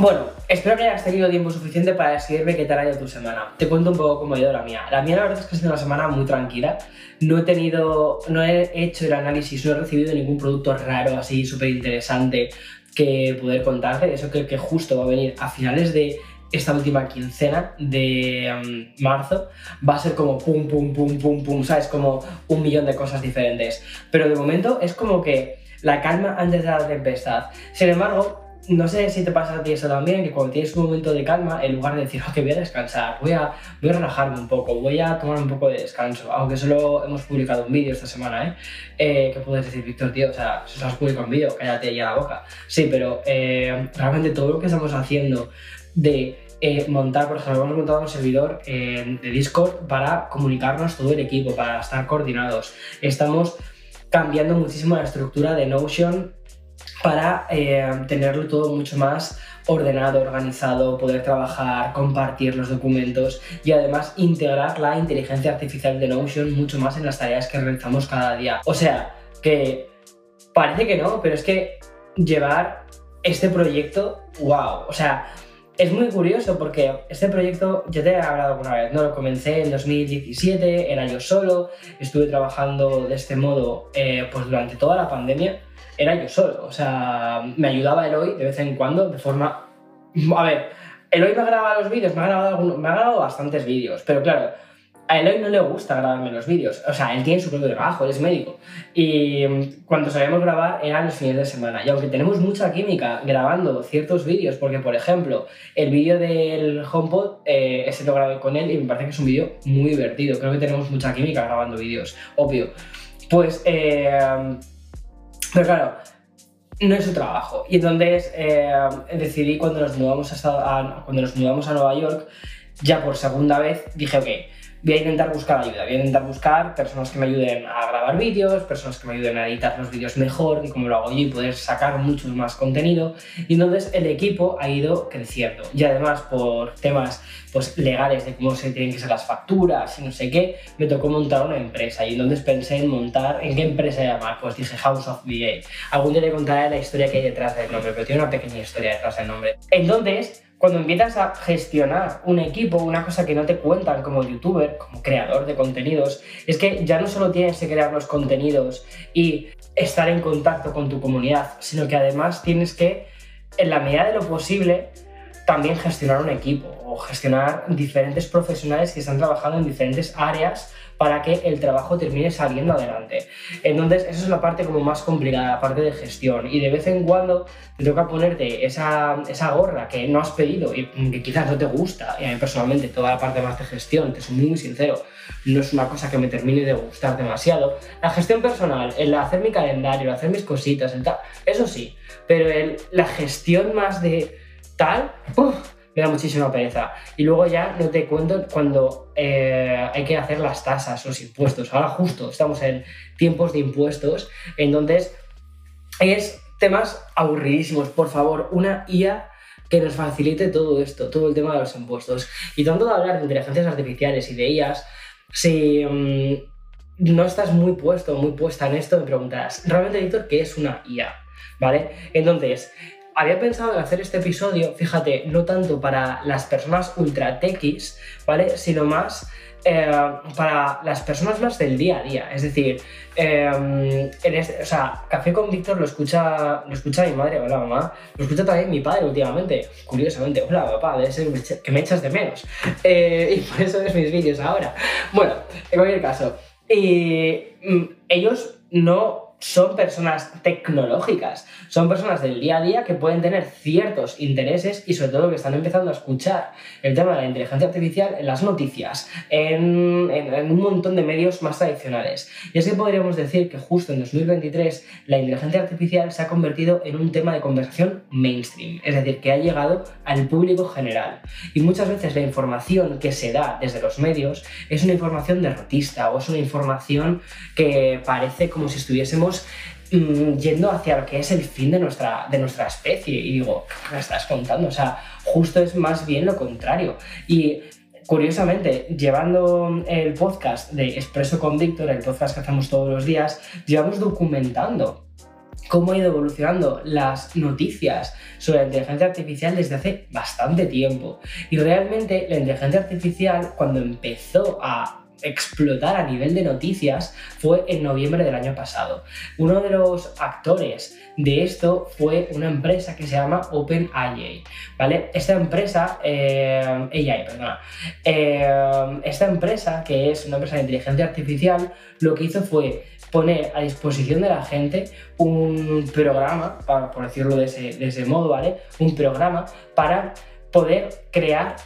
Bueno, espero que hayas tenido tiempo suficiente para decirme qué tal ha ido tu semana. Te cuento un poco cómo ha ido la mía. La mía la verdad es que ha sido una semana muy tranquila. No he tenido, no he hecho el análisis, no he recibido ningún producto raro así súper interesante que poder contarte. Eso creo que justo va a venir a finales de esta última quincena de um, marzo va a ser como pum, pum, pum, pum, pum, ¿sabes? Como un millón de cosas diferentes. Pero de momento es como que la calma antes de la tempestad. Sin embargo, no sé si te pasa a ti eso también, que cuando tienes un momento de calma, en lugar de decir, ok, voy a descansar, voy a, voy a relajarme un poco, voy a tomar un poco de descanso, aunque solo hemos publicado un vídeo esta semana, ¿eh? eh ¿Qué puedes decir, Víctor, tío? O sea, si has publicado un vídeo, cállate ya la boca. Sí, pero eh, realmente todo lo que estamos haciendo de eh, montar, por ejemplo, hemos montado un servidor de Discord para comunicarnos todo el equipo, para estar coordinados. Estamos cambiando muchísimo la estructura de Notion para eh, tenerlo todo mucho más ordenado, organizado, poder trabajar, compartir los documentos y además integrar la inteligencia artificial de Notion mucho más en las tareas que realizamos cada día. O sea, que parece que no, pero es que llevar este proyecto, wow, o sea, es muy curioso porque este proyecto, ya te he hablado alguna vez, ¿no? Lo comencé en 2017, era yo solo, estuve trabajando de este modo eh, pues durante toda la pandemia era yo solo. O sea, me ayudaba Eloy de vez en cuando, de forma. A ver, Eloy me grabado los vídeos, me ha grabado, me ha grabado bastantes vídeos, pero claro, a Eloy no le gusta grabarme los vídeos. O sea, él tiene su propio trabajo, él es médico. Y mm, cuando sabíamos grabar eran los fines de semana. Y aunque tenemos mucha química grabando ciertos vídeos, porque por ejemplo, el vídeo del HomePod, eh, ese lo grabé con él y me parece que es un vídeo muy divertido. Creo que tenemos mucha química grabando vídeos, obvio. Pues eh, pero claro, no es su trabajo. Y entonces eh, decidí cuando nos, mudamos a, cuando nos mudamos a Nueva York, ya por segunda vez, dije, ok, voy a intentar buscar ayuda, voy a intentar buscar personas que me ayuden a grabar vídeos, personas que me ayuden a editar los vídeos mejor, y como lo hago yo, y poder sacar mucho más contenido. Y entonces el equipo ha ido creciendo. Y además por temas pues, legales de cómo se tienen que ser las facturas y no sé qué, me tocó montar una empresa. Y entonces pensé en montar, ¿en qué empresa llamar? Pues dije House of VA. Algún día le contaré la historia que hay detrás del nombre, pero tiene una pequeña historia detrás del nombre. Entonces, cuando empiezas a gestionar un equipo, una cosa que no te cuentan como youtuber, como creador de contenidos, es que ya no solo tienes que crear los contenidos y estar en contacto con tu comunidad, sino que además tienes que, en la medida de lo posible, también gestionar un equipo o gestionar diferentes profesionales que están trabajando en diferentes áreas para que el trabajo termine saliendo adelante. Entonces, esa es la parte como más complicada, la parte de gestión. Y de vez en cuando te toca ponerte esa, esa gorra que no has pedido y que quizás no te gusta. Y a mí personalmente toda la parte más de gestión, te soy muy sincero, no es una cosa que me termine de gustar demasiado. La gestión personal, el hacer mi calendario, el hacer mis cositas, el tal, eso sí. Pero el, la gestión más de tal, me da muchísima pereza. Y luego ya no te cuento cuando eh, hay que hacer las tasas, los impuestos. Ahora justo estamos en tiempos de impuestos, entonces es temas aburridísimos. Por favor, una IA que nos facilite todo esto, todo el tema de los impuestos. Y tanto de hablar de inteligencias artificiales y de IAs, si mm, no estás muy puesto, muy puesta en esto, me preguntarás, ¿realmente, Víctor, qué es una IA? ¿Vale? Entonces, había pensado en hacer este episodio, fíjate, no tanto para las personas ultra techis, ¿vale? Sino más eh, para las personas más del día a día. Es decir, eh, este, o sea, Café con Víctor lo escucha, lo escucha mi madre, hola mamá, lo escucha también mi padre últimamente, curiosamente, hola papá, debe ser que me echas de menos. Eh, y por eso ves mis vídeos ahora. Bueno, en cualquier caso, y, mm, ellos no son personas tecnológicas, son personas del día a día que pueden tener ciertos intereses y sobre todo que están empezando a escuchar el tema de la inteligencia artificial en las noticias, en, en, un montón de medios más tradicionales. Y es que podríamos decir que justo en 2023 la inteligencia artificial se ha convertido en un tema de conversación mainstream, es decir, que ha llegado al público general. Y muchas veces la información que se da desde los medios es una información derrotista o es una información que parece como si estuviésemos Mm, yendo hacia lo que es el fin de nuestra, de nuestra especie. Y digo, ¿qué me estás contando? O sea, justo es más bien lo contrario. Y curiosamente, llevando el podcast de Expreso con Víctor, el podcast que hacemos todos los días, llevamos documentando cómo ha ido evolucionando las noticias sobre la inteligencia artificial desde hace bastante tiempo. Y realmente la inteligencia artificial, cuando empezó a explotar a nivel de noticias fue en noviembre del año pasado. Uno de los actores de esto fue una empresa que se llama OpenAI, ¿vale? Esta empresa, eh, AI, perdona, eh, esta empresa que es una empresa de inteligencia artificial, lo que hizo fue poner a disposición de la gente un programa, por decirlo de ese, modo, ¿vale? Un programa para poder crear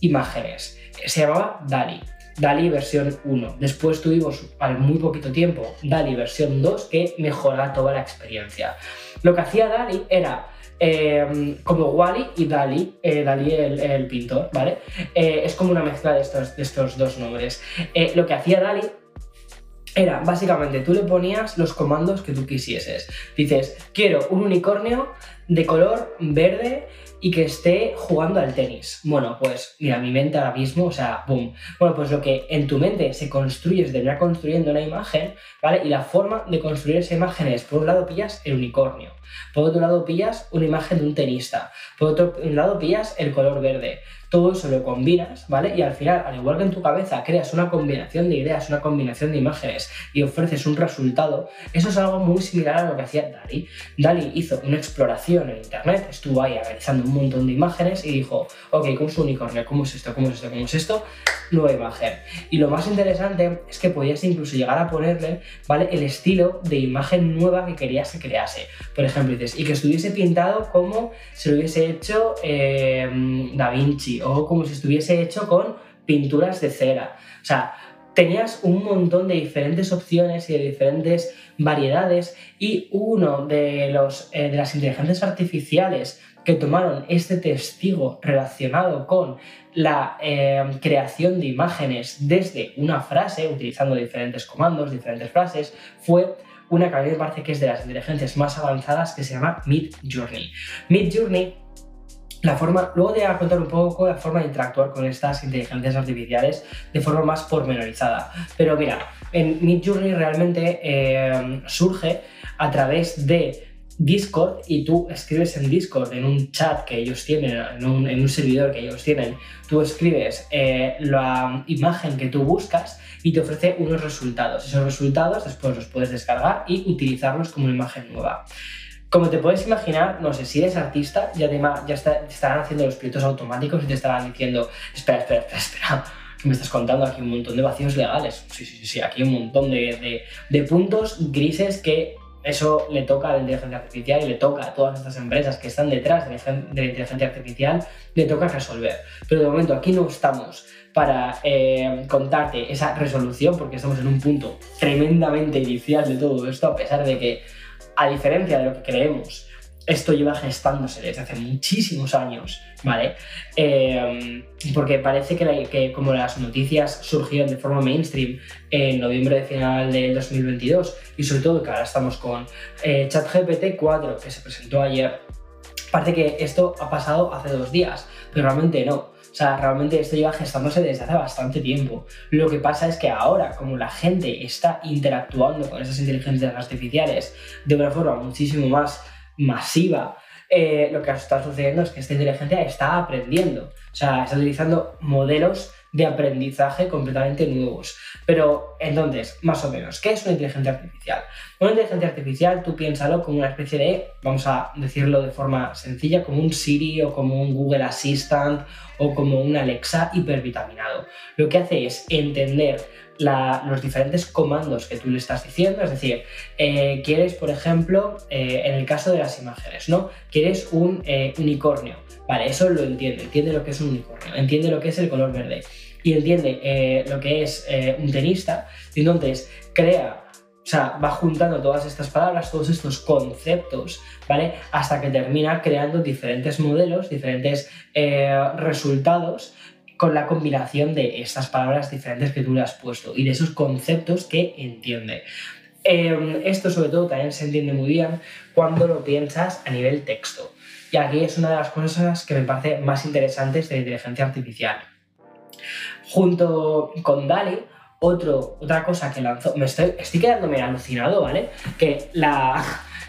imágenes. Se llamaba DALI. DALI versión 1. Después tuvimos al muy poquito tiempo DALI versión 2 que mejora toda la experiencia. Lo que hacía DALI era eh, como Wally y Dali, eh, Dali el, pintor, ¿vale? Eh, es como una mezcla de estos, de estos dos nombres. lo que hacía Dali era básicamente tú le ponías los comandos que tú quisieses. Dices, quiero un unicornio de color verde y que esté jugando al tenis. Bueno, pues mira, mi mente ahora mismo, o sea, boom. Bueno, pues lo que en tu mente se construye, se termina construyendo una imagen, ¿vale? Y la forma de construir esa imagen es, por un lado pillas el unicornio, por otro lado pillas una imagen de un tenista, por otro lado pillas el color verde, todo eso lo combinas, ¿vale? Y al final, al igual que en tu cabeza creas una combinación de ideas, una combinación de imágenes y ofreces un resultado, eso es algo muy similar a lo que hacía Dali. Dali hizo una exploración en Internet, estuvo ahí analizando un montón de imágenes y dijo, ok, ¿cómo es un unicornio? ¿Cómo es esto? ¿Cómo es esto? ¿Cómo es esto? Nueva imagen. Y lo más interesante es que podías incluso llegar a ponerle, ¿vale? El estilo de imagen nueva que querías que crease. Por ejemplo, y que estuviese pintado como se lo hubiese hecho eh, Da Vinci o como si estuviese hecho con pinturas de cera. O sea, tenías un montón de diferentes opciones y de diferentes variedades y uno de, los, eh, de las inteligencias artificiales que tomaron este testigo relacionado con la eh, creación de imágenes desde una frase, utilizando diferentes comandos, diferentes frases, fue una que a mí me parece que es de las inteligencias más avanzadas que se llama Mid Journey. Mid Journey la forma, luego te voy a contar un poco la forma de interactuar con estas inteligencias artificiales de forma más pormenorizada. Pero mira, en Midjourney realmente eh, surge a través de Discord y tú escribes en Discord, en un chat que ellos tienen, en un, servidor que ellos tienen, tú escribes eh, la imagen que tú buscas y te ofrece unos resultados. Esos resultados después los puedes descargar y utilizarlos como una imagen nueva. Como te puedes imaginar, no sé, si eres artista, ya te, ya estarán haciendo los pilotos automáticos y te estarán diciendo, espera, espera, espera, espera, que me estás contando aquí un montón de vacíos legales. Sí, sí, sí, aquí un montón de, de, puntos grises que eso le toca a la inteligencia artificial y le toca a todas estas empresas que están detrás de la, inteligencia artificial, le toca resolver. Pero de momento aquí no estamos para eh, contarte esa resolución porque estamos en un punto tremendamente inicial de todo esto, a pesar de que a diferencia de lo que creemos, esto lleva gestándose desde hace muchísimos años, ¿vale? Eh, porque parece que, como las noticias surgieron de forma mainstream en noviembre de final del 2022 y sobre todo que ahora estamos con eh, ChatGPT 4 que se presentó ayer, parece que esto ha pasado hace dos días, pero realmente no. O sea, realmente esto lleva gestándose desde hace bastante tiempo. Lo que pasa es que ahora, como la gente está interactuando con esas inteligencias artificiales de una forma muchísimo más masiva, eh, lo que está sucediendo es que esta inteligencia está aprendiendo. O sea, está utilizando modelos de aprendizaje completamente nuevos. Pero entonces, más o menos, ¿qué es una inteligencia artificial? Una inteligencia artificial, tú piénsalo como una especie de, vamos a decirlo de forma sencilla, como un Siri o como un Google Assistant o como un Alexa hipervitaminado. Lo que hace es entender los diferentes comandos que tú le estás diciendo, es decir, eh, quieres, por ejemplo, eh, en el caso de las imágenes, ¿no? Quieres un eh, unicornio, vale, eso lo entiende, entiende lo que es un unicornio, entiende lo que es el color verde y entiende lo que es un tenista, y entonces crea o sea, va juntando todas estas palabras, todos estos conceptos, ¿vale? Hasta que termina creando diferentes modelos, diferentes resultados con la combinación de estas palabras diferentes que tú le has puesto y de esos conceptos que entiende. Em, esto sobre todo también se entiende muy bien cuando lo piensas a nivel texto. Y aquí es una de las cosas que me parece más interesantes de la inteligencia artificial. Junto con DALI, otro, otra cosa que lanzó, me estoy, estoy quedándome alucinado, ¿vale? Que la,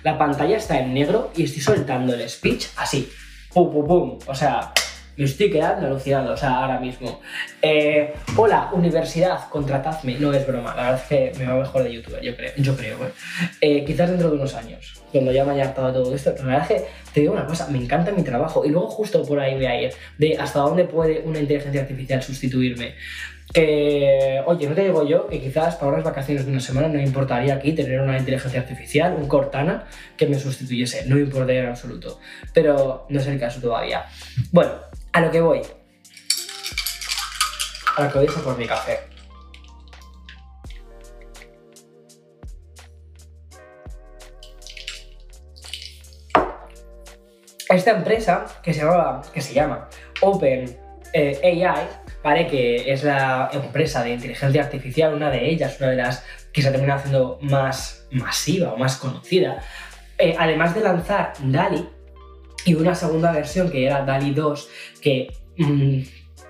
la pantalla está en negro y estoy soltando el speech así, pum, pum, pum, o sea, me estoy quedando alucinado, o sea, ahora mismo. Eh, hola, universidad, contratadme. No es broma, la verdad es que me va mejor de youtuber, yo creo. Yo creo eh, quizás dentro de unos años, cuando ya me haya hartado todo esto. Pero la verdad es que te digo una cosa, me encanta mi trabajo. Y luego justo por ahí voy a ir, de hasta dónde puede una inteligencia artificial sustituirme. Que, oye, no te digo yo que quizás para unas vacaciones de una semana no me importaría aquí tener una inteligencia artificial, un Cortana, que me sustituyese. No me importaría en absoluto. Pero no es el caso todavía. Bueno, a lo que voy. A lo que voy por mi café. Esta empresa que se, llama, que se llama Open eh, AI, ¿vale? que es la empresa de inteligencia artificial, una de ellas, una de las que se ha terminado haciendo más masiva o más conocida, eh, además de lanzar DALI, y una segunda versión que era DALI 2 que mm,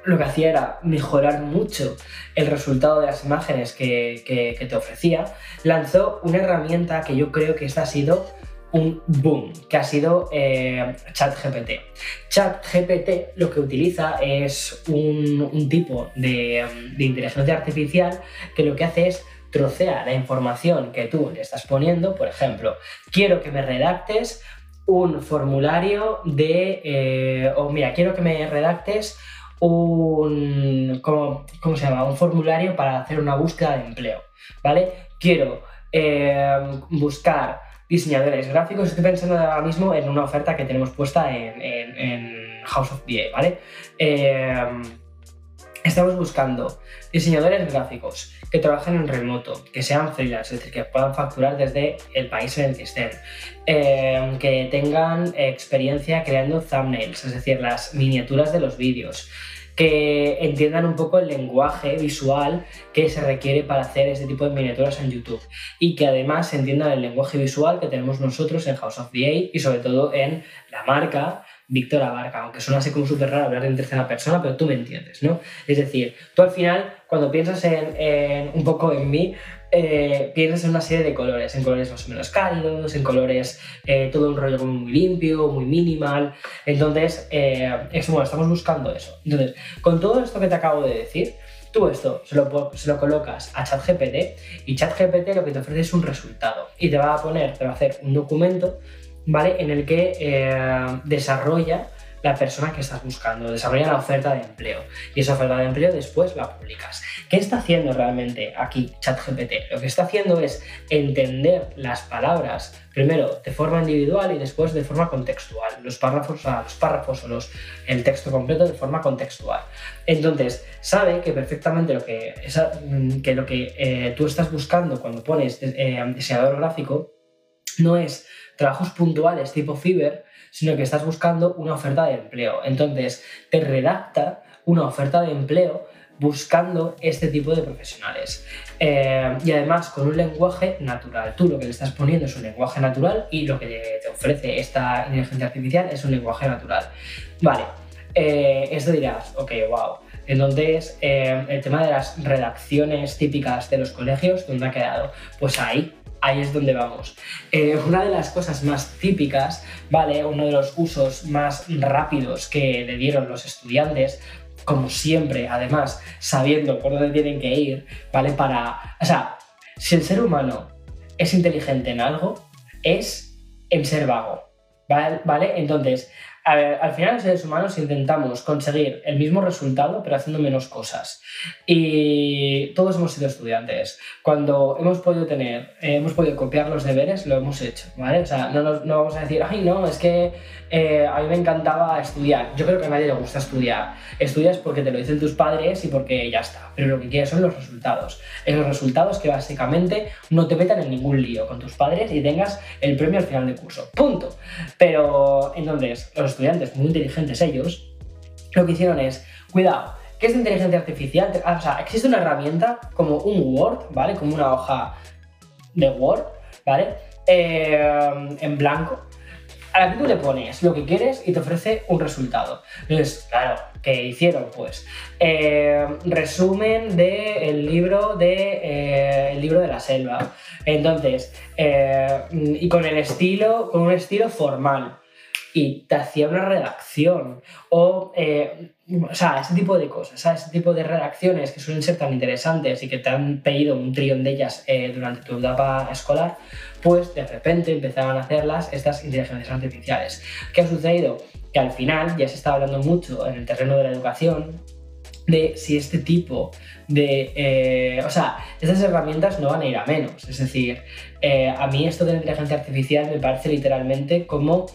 lo que hacía era mejorar mucho el resultado de las imágenes que, te ofrecía, lanzó una herramienta que yo creo que esta ha sido un boom, que ha sido eh, ChatGPT. ChatGPT lo que utiliza es un, tipo de, inteligencia artificial que lo que hace es trocea la información que tú le estás poniendo, por ejemplo, quiero que me redactes un formulario de, eh, o mira, quiero que me redactes un, ¿cómo, se llama? Un formulario para hacer una búsqueda de empleo, ¿vale? Quiero eh, buscar diseñadores gráficos, estoy pensando ahora mismo en una oferta que tenemos puesta en, House of DA, ¿vale? Eh, estamos buscando diseñadores gráficos que trabajen en remoto, que sean freelance, es decir, que puedan facturar desde el país en el que estén, eh, que tengan experiencia creando thumbnails, es decir, las miniaturas de los vídeos, que entiendan un poco el lenguaje visual que se requiere para hacer este tipo de miniaturas en YouTube y que además entiendan el lenguaje visual que tenemos nosotros en House of DA y sobre todo en la marca Víctor Abarca, aunque suena así como súper raro hablar en tercera persona, pero tú me entiendes, ¿no? Es decir, tú al final, cuando piensas en, un poco en mí, eh, en una serie de colores, en colores más o menos cálidos, en colores, eh, todo un rollo muy limpio, muy minimal. Entonces, eh, estamos buscando eso. Entonces, con todo esto que te acabo de decir, tú esto se lo, se lo colocas a ChatGPT y ChatGPT lo que te ofrece es un resultado y te va a poner, te va a hacer un documento ¿vale? En el que eh, desarrolla la persona que estás buscando, desarrolla la oferta de empleo y esa oferta de empleo después la publicas. ¿Qué está haciendo realmente aquí ChatGPT? Lo que está haciendo es entender las palabras primero de forma individual y después de forma contextual, los párrafos, los párrafos o los, el texto completo de forma contextual. Entonces, sabe que perfectamente lo que, que, lo que eh, tú estás buscando cuando pones eh, diseñador gráfico no es trabajos puntuales tipo Fiverr, sino que estás buscando una oferta de empleo. Entonces, te redacta una oferta de empleo buscando este tipo de profesionales. Eh, y además con un lenguaje natural. Tú lo que le estás poniendo es un lenguaje natural y lo que te ofrece esta inteligencia artificial es un lenguaje natural. Vale, eh, esto dirás, ok, wow. Entonces, eh, el tema de las redacciones típicas de los colegios, ¿dónde ha quedado? Pues ahí, ahí es donde vamos. Eh, una de las cosas más típicas, ¿vale? Uno de los usos más rápidos que le dieron los estudiantes, como siempre, además, sabiendo por dónde tienen que ir, ¿vale? Para. O sea, si el ser humano es inteligente en algo, es en ser vago. ¿Vale? Entonces, a ver, al final los seres humanos intentamos conseguir el mismo resultado, pero haciendo menos cosas. Y todos hemos sido estudiantes. Cuando hemos podido tener, eh, hemos podido copiar los deberes, lo hemos hecho, ¿vale? O sea, no, no vamos a decir, ay, no, es que eh, a mí me encantaba estudiar. Yo creo que a nadie le gusta estudiar. Estudias porque te lo dicen tus padres y porque ya está. Pero lo que quieres son los resultados. Esos resultados que básicamente no te metan en ningún lío con tus padres y tengas el premio al final de curso. Punto. Pero entonces, los estudiantes, muy inteligentes ellos, lo que hicieron es, cuidado, ¿qué es inteligencia artificial? O sea, existe una herramienta como un Word, ¿vale? Como una hoja de Word, ¿vale? Eh, en blanco a la que tú le pones lo que quieres y te ofrece un resultado. Entonces, claro, ¿qué hicieron? Pues eh, resumen del libro de eh, el libro de la selva. Entonces, y con el estilo, con un estilo formal. Y te hacía una redacción. O, o sea, ese tipo de cosas, ese tipo de redacciones que suelen ser tan interesantes y que te han pedido un trillón de ellas durante tu etapa escolar, pues de repente empezaban a hacerlas estas inteligencias artificiales. ¿Qué ha sucedido? Que al final ya se está hablando mucho en el terreno de la educación de si este tipo de... Eh, o sea, estas herramientas no van a ir a menos. Es decir, eh, a mí esto de la inteligencia artificial me parece literalmente como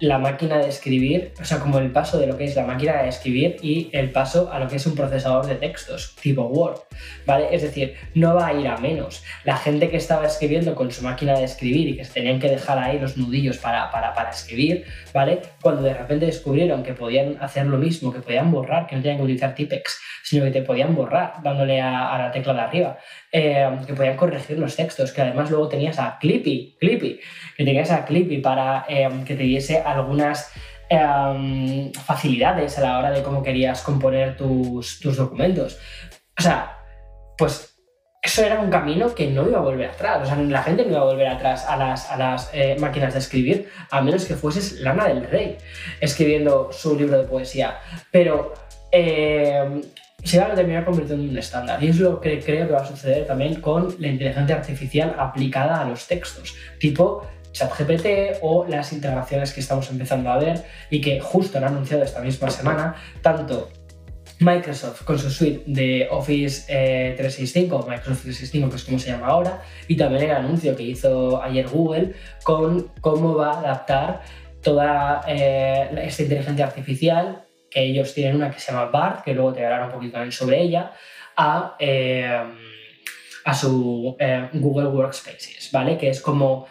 la máquina de escribir, o sea, como el paso de lo que es la máquina de escribir y el paso a lo que es un procesador de textos, tipo Word, ¿vale? Es decir, no va a ir a menos. La gente que estaba escribiendo con su máquina de escribir y que se tenían que dejar ahí los nudillos para, para, para escribir, ¿vale? Cuando de repente descubrieron que podían hacer lo mismo, que podían borrar, que no tenían que utilizar Tipex, sino que te podían borrar dándole a, la tecla de arriba, eh, que podían corregir los textos, que además luego tenías a Clippy, Clippy, que tenías a Clippy para eh, que te diese algunas em, facilidades a la hora de cómo querías componer tus, documentos. O sea, pues eso era un camino que no iba a volver atrás. O sea, la gente no iba a volver atrás a las, a las eh, máquinas de escribir, a menos que fueses Lana del Rey escribiendo su libro de poesía. Pero em, se va a terminar convirtiendo en un estándar. Y es lo que creo que va a suceder también con la inteligencia artificial aplicada a los textos, tipo ChatGPT o las integraciones que estamos empezando a ver y que justo han anunciado esta misma semana, tanto Microsoft con su suite de Office 365, eh, Microsoft 365 que es como se llama ahora, y también el anuncio que hizo ayer Google con cómo va a adaptar toda eh, esta inteligencia artificial, que ellos tienen una que se llama BART, que luego te hablaré un poquito también sobre ella, a, eh, a su Google Workspaces, ¿vale? Que es como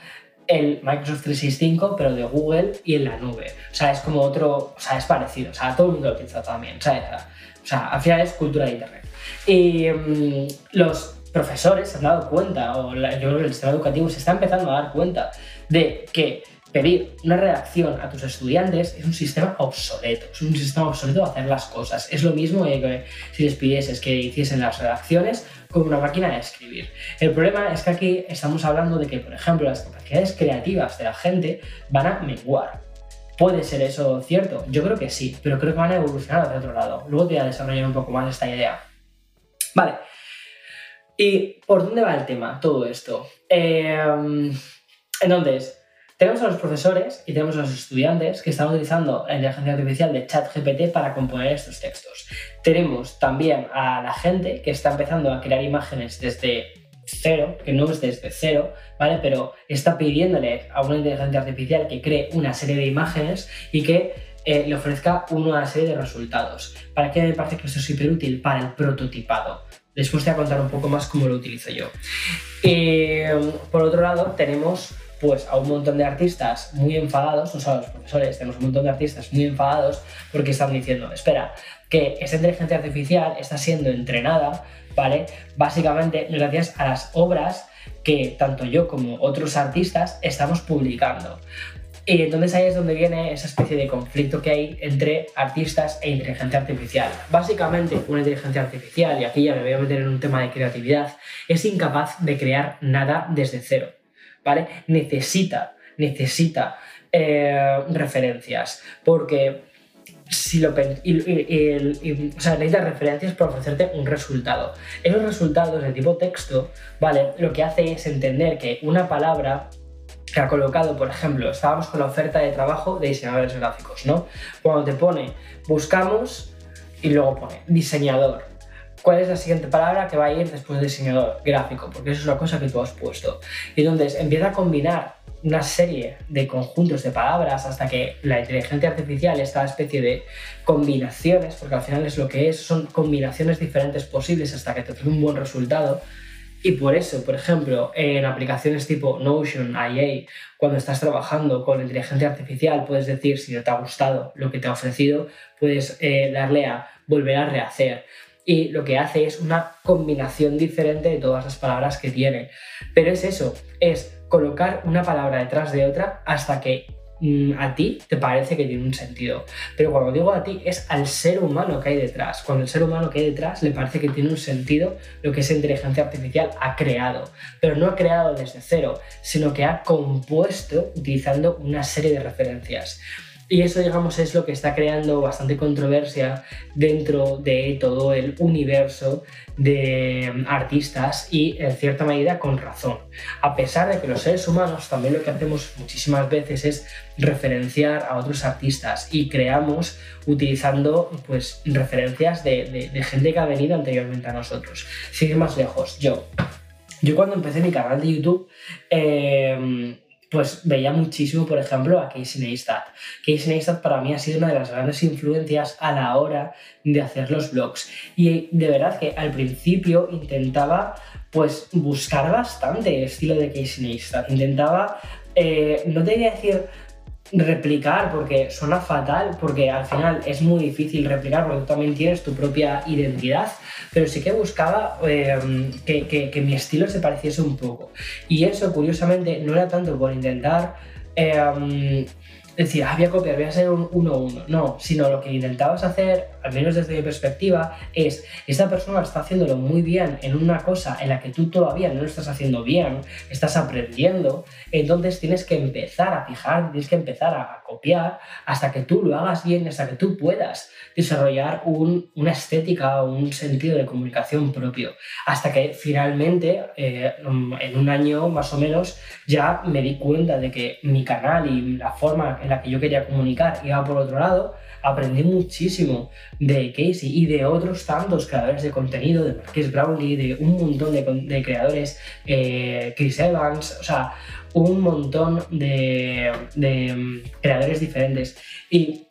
el Microsoft 365, pero de Google y en la nube. O sea, es como otro, o sea, es parecido, o sea, todo el mundo lo utiliza también, ¿sabes? O sea, final es cultura de Internet. Y mm, los profesores se han dado cuenta, o yo creo que el sistema educativo se está empezando a dar cuenta de que pedir una redacción a tus estudiantes es un sistema obsoleto, es un sistema obsoleto de hacer las cosas. Es lo mismo que si les pidieses que hiciesen las redacciones con una máquina de escribir. El problema es que aquí estamos hablando de que, por ejemplo, las capacidades creativas de la gente van a menguar. ¿Puede ser eso cierto? Yo creo que sí, pero creo que van a evolucionar hacia otro lado. Luego te voy a desarrollar un poco más esta idea. Vale. ¿Y por dónde va el tema? Todo esto. Eh, entonces, tenemos a los profesores y tenemos a los estudiantes que están utilizando la inteligencia artificial de ChatGPT para componer estos textos. Tenemos también a la gente que está empezando a crear imágenes desde cero, que no es desde cero, ¿vale? Pero está pidiéndole a una inteligencia artificial que cree una serie de imágenes y que eh, le ofrezca una serie de resultados. ¿Para qué me parece que esto es súper útil? Para el prototipado. Después te voy a contar un poco más cómo lo utilizo yo. Por otro lado, tenemos pues a un montón de artistas muy enfadados, no solo los profesores, tenemos un montón de artistas muy enfadados porque están diciendo, espera, que esta inteligencia artificial está siendo entrenada, ¿vale? Básicamente gracias a las obras que tanto yo como otros artistas estamos publicando. Y entonces ahí es donde viene esa especie de conflicto que hay entre artistas e inteligencia artificial. Básicamente, una inteligencia artificial, y aquí ya me voy a meter en un tema de creatividad, es incapaz de crear nada desde cero. ¿vale? Necesita, necesita eh, referencias, porque si lo o sea, necesita referencias para ofrecerte un resultado. Esos resultados de tipo texto, ¿vale? Lo que hace es entender que una palabra que ha colocado, por ejemplo, estábamos con la oferta de trabajo de diseñadores gráficos, ¿no? Cuando te pone buscamos y luego pone diseñador, cuál es la siguiente palabra que va a ir después de diseñador gráfico, porque eso es una cosa que tú has puesto. Y entonces empieza a combinar una serie de conjuntos de palabras hasta que la inteligencia artificial, esta especie de combinaciones, porque al final es lo que es, son combinaciones diferentes posibles hasta que te dé un buen resultado. Y por eso, por ejemplo, en aplicaciones tipo Notion, IA, cuando estás trabajando con inteligencia artificial, puedes decir si no te ha gustado lo que te ha ofrecido, puedes eh, darle a volver a rehacer y lo que hace es una combinación diferente de todas las palabras que tiene. Pero es eso, es colocar una palabra detrás de otra hasta que mm, a ti te parece que tiene un sentido. Pero cuando digo a ti, es al ser humano que hay detrás. Cuando el ser humano que hay detrás le parece que tiene un sentido lo que esa inteligencia artificial ha creado. Pero no ha creado desde cero, sino que ha compuesto utilizando una serie de referencias. Y eso, digamos, es lo que está creando bastante controversia dentro de todo el universo de artistas y, en cierta medida, con razón. A pesar de que los seres humanos también lo que hacemos muchísimas veces es referenciar a otros artistas y creamos utilizando pues, referencias de, gente que ha venido anteriormente a nosotros. Sigue más lejos, yo. Yo cuando empecé mi canal de YouTube, eh, pues veía muchísimo, por ejemplo, a Casey Neistat. Casey Neistat para mí ha sido una de las grandes influencias a la hora de hacer los blogs. Y de verdad que al principio intentaba pues buscar bastante el estilo de Casey Neistat. Intentaba, eh, no te voy a decir replicar porque suena fatal, porque al final es muy difícil replicar porque tú también tienes tu propia identidad, pero sí que buscaba em, que, mi estilo se pareciese un poco. Y eso, curiosamente, no era tanto por intentar em, decir, ah, voy a copiar, voy a ser un 1-1. No, sino lo que intentabas hacer, al menos desde mi perspectiva, es, esta persona está haciéndolo muy bien en una cosa en la que tú todavía no lo estás haciendo bien, estás aprendiendo, entonces tienes que empezar a fijar, tienes que empezar a copiar hasta que tú lo hagas bien, hasta que tú puedas desarrollar una estética, un sentido de comunicación propio. Hasta que finalmente, eh, en un año más o menos, ya me di cuenta de que mi canal y la forma en la que yo quería comunicar iba por otro lado, aprendí muchísimo de Casey y de otros tantos creadores de contenido, de Marques Brownlee, de un montón de, creadores, eh, Chris Evans, o sea, un montón de, de creadores diferentes. Y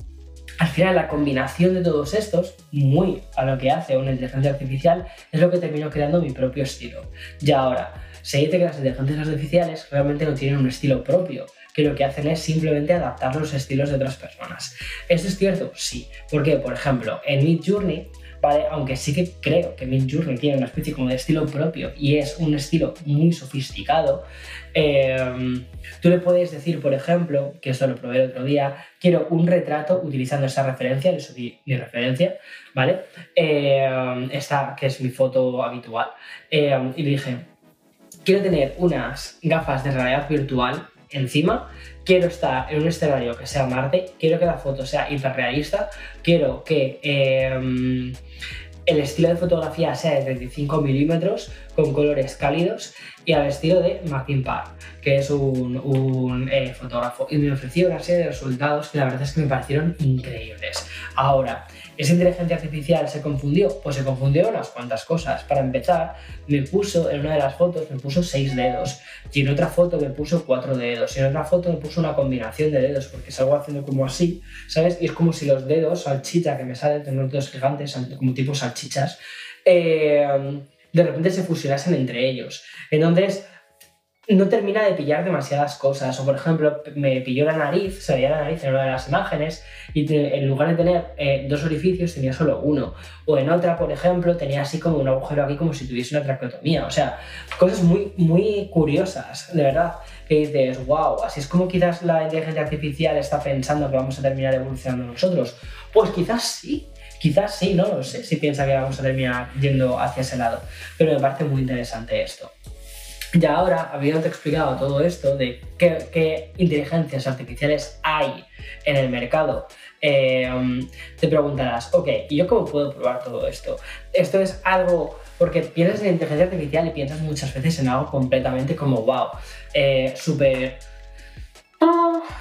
al final la combinación de todos estos, muy a lo que hace una inteligencia artificial, es lo que terminó creando mi propio estilo. Ya ahora, se dice que las inteligencias artificiales realmente no tienen un estilo propio, que lo que hacen es simplemente adaptar los estilos de otras personas. ¿Esto es cierto? Sí. Porque, por ejemplo, en Mid Journey, ¿vale? aunque sí que creo que Mid Journey tiene una especie como de estilo propio y es un estilo muy sofisticado, em, tú le puedes decir, por ejemplo, que esto lo probé el otro día, quiero un retrato utilizando esa referencia, le subí mi referencia, ¿vale? Em, esta que es mi foto habitual. Em, y le dije, quiero tener unas gafas de realidad virtual encima, quiero estar en un escenario que sea Marte, quiero que la foto sea hiperrealista, quiero que em, el estilo de fotografía sea de 35 milímetros con colores cálidos y al estilo de Martin Parr, que es un, eh, fotógrafo. Y me ofreció una serie de resultados que la verdad es que me parecieron increíbles. Ahora, ¿Esa inteligencia artificial se confundió? Pues se confundió unas cuantas cosas. Para empezar, me puso en una de las fotos, me puso seis dedos. Y en otra foto me puso cuatro dedos. Y en otra foto me puso una combinación de dedos, porque salgo haciendo como así, ¿sabes? Y es como si los dedos, salchicha que me salen, tengo dedos gigantes, como tipo salchichas, eh, de repente se fusionasen entre ellos. Entonces, no termina de pillar demasiadas cosas. O por ejemplo, me pilló la nariz, se veía la nariz en una de las imágenes y en lugar de tener eh, dos orificios tenía solo uno. O en otra, por ejemplo, tenía así como un agujero aquí como si tuviese una traqueotomía. O sea, cosas muy, muy curiosas, de verdad. Que dices, wow, así es como quizás la inteligencia artificial está pensando que vamos a terminar evolucionando nosotros. Pues quizás sí, Quizás sí, no lo sé si piensa que vamos a terminar yendo hacia ese lado, pero me parece muy interesante esto. Ya ahora, habiéndote explicado todo esto de qué, inteligencias artificiales hay en el mercado, eh, te preguntarás, ok, ¿y yo cómo puedo probar todo esto? Esto es algo, porque piensas en inteligencia artificial y piensas muchas veces en algo completamente como, wow, eh, súper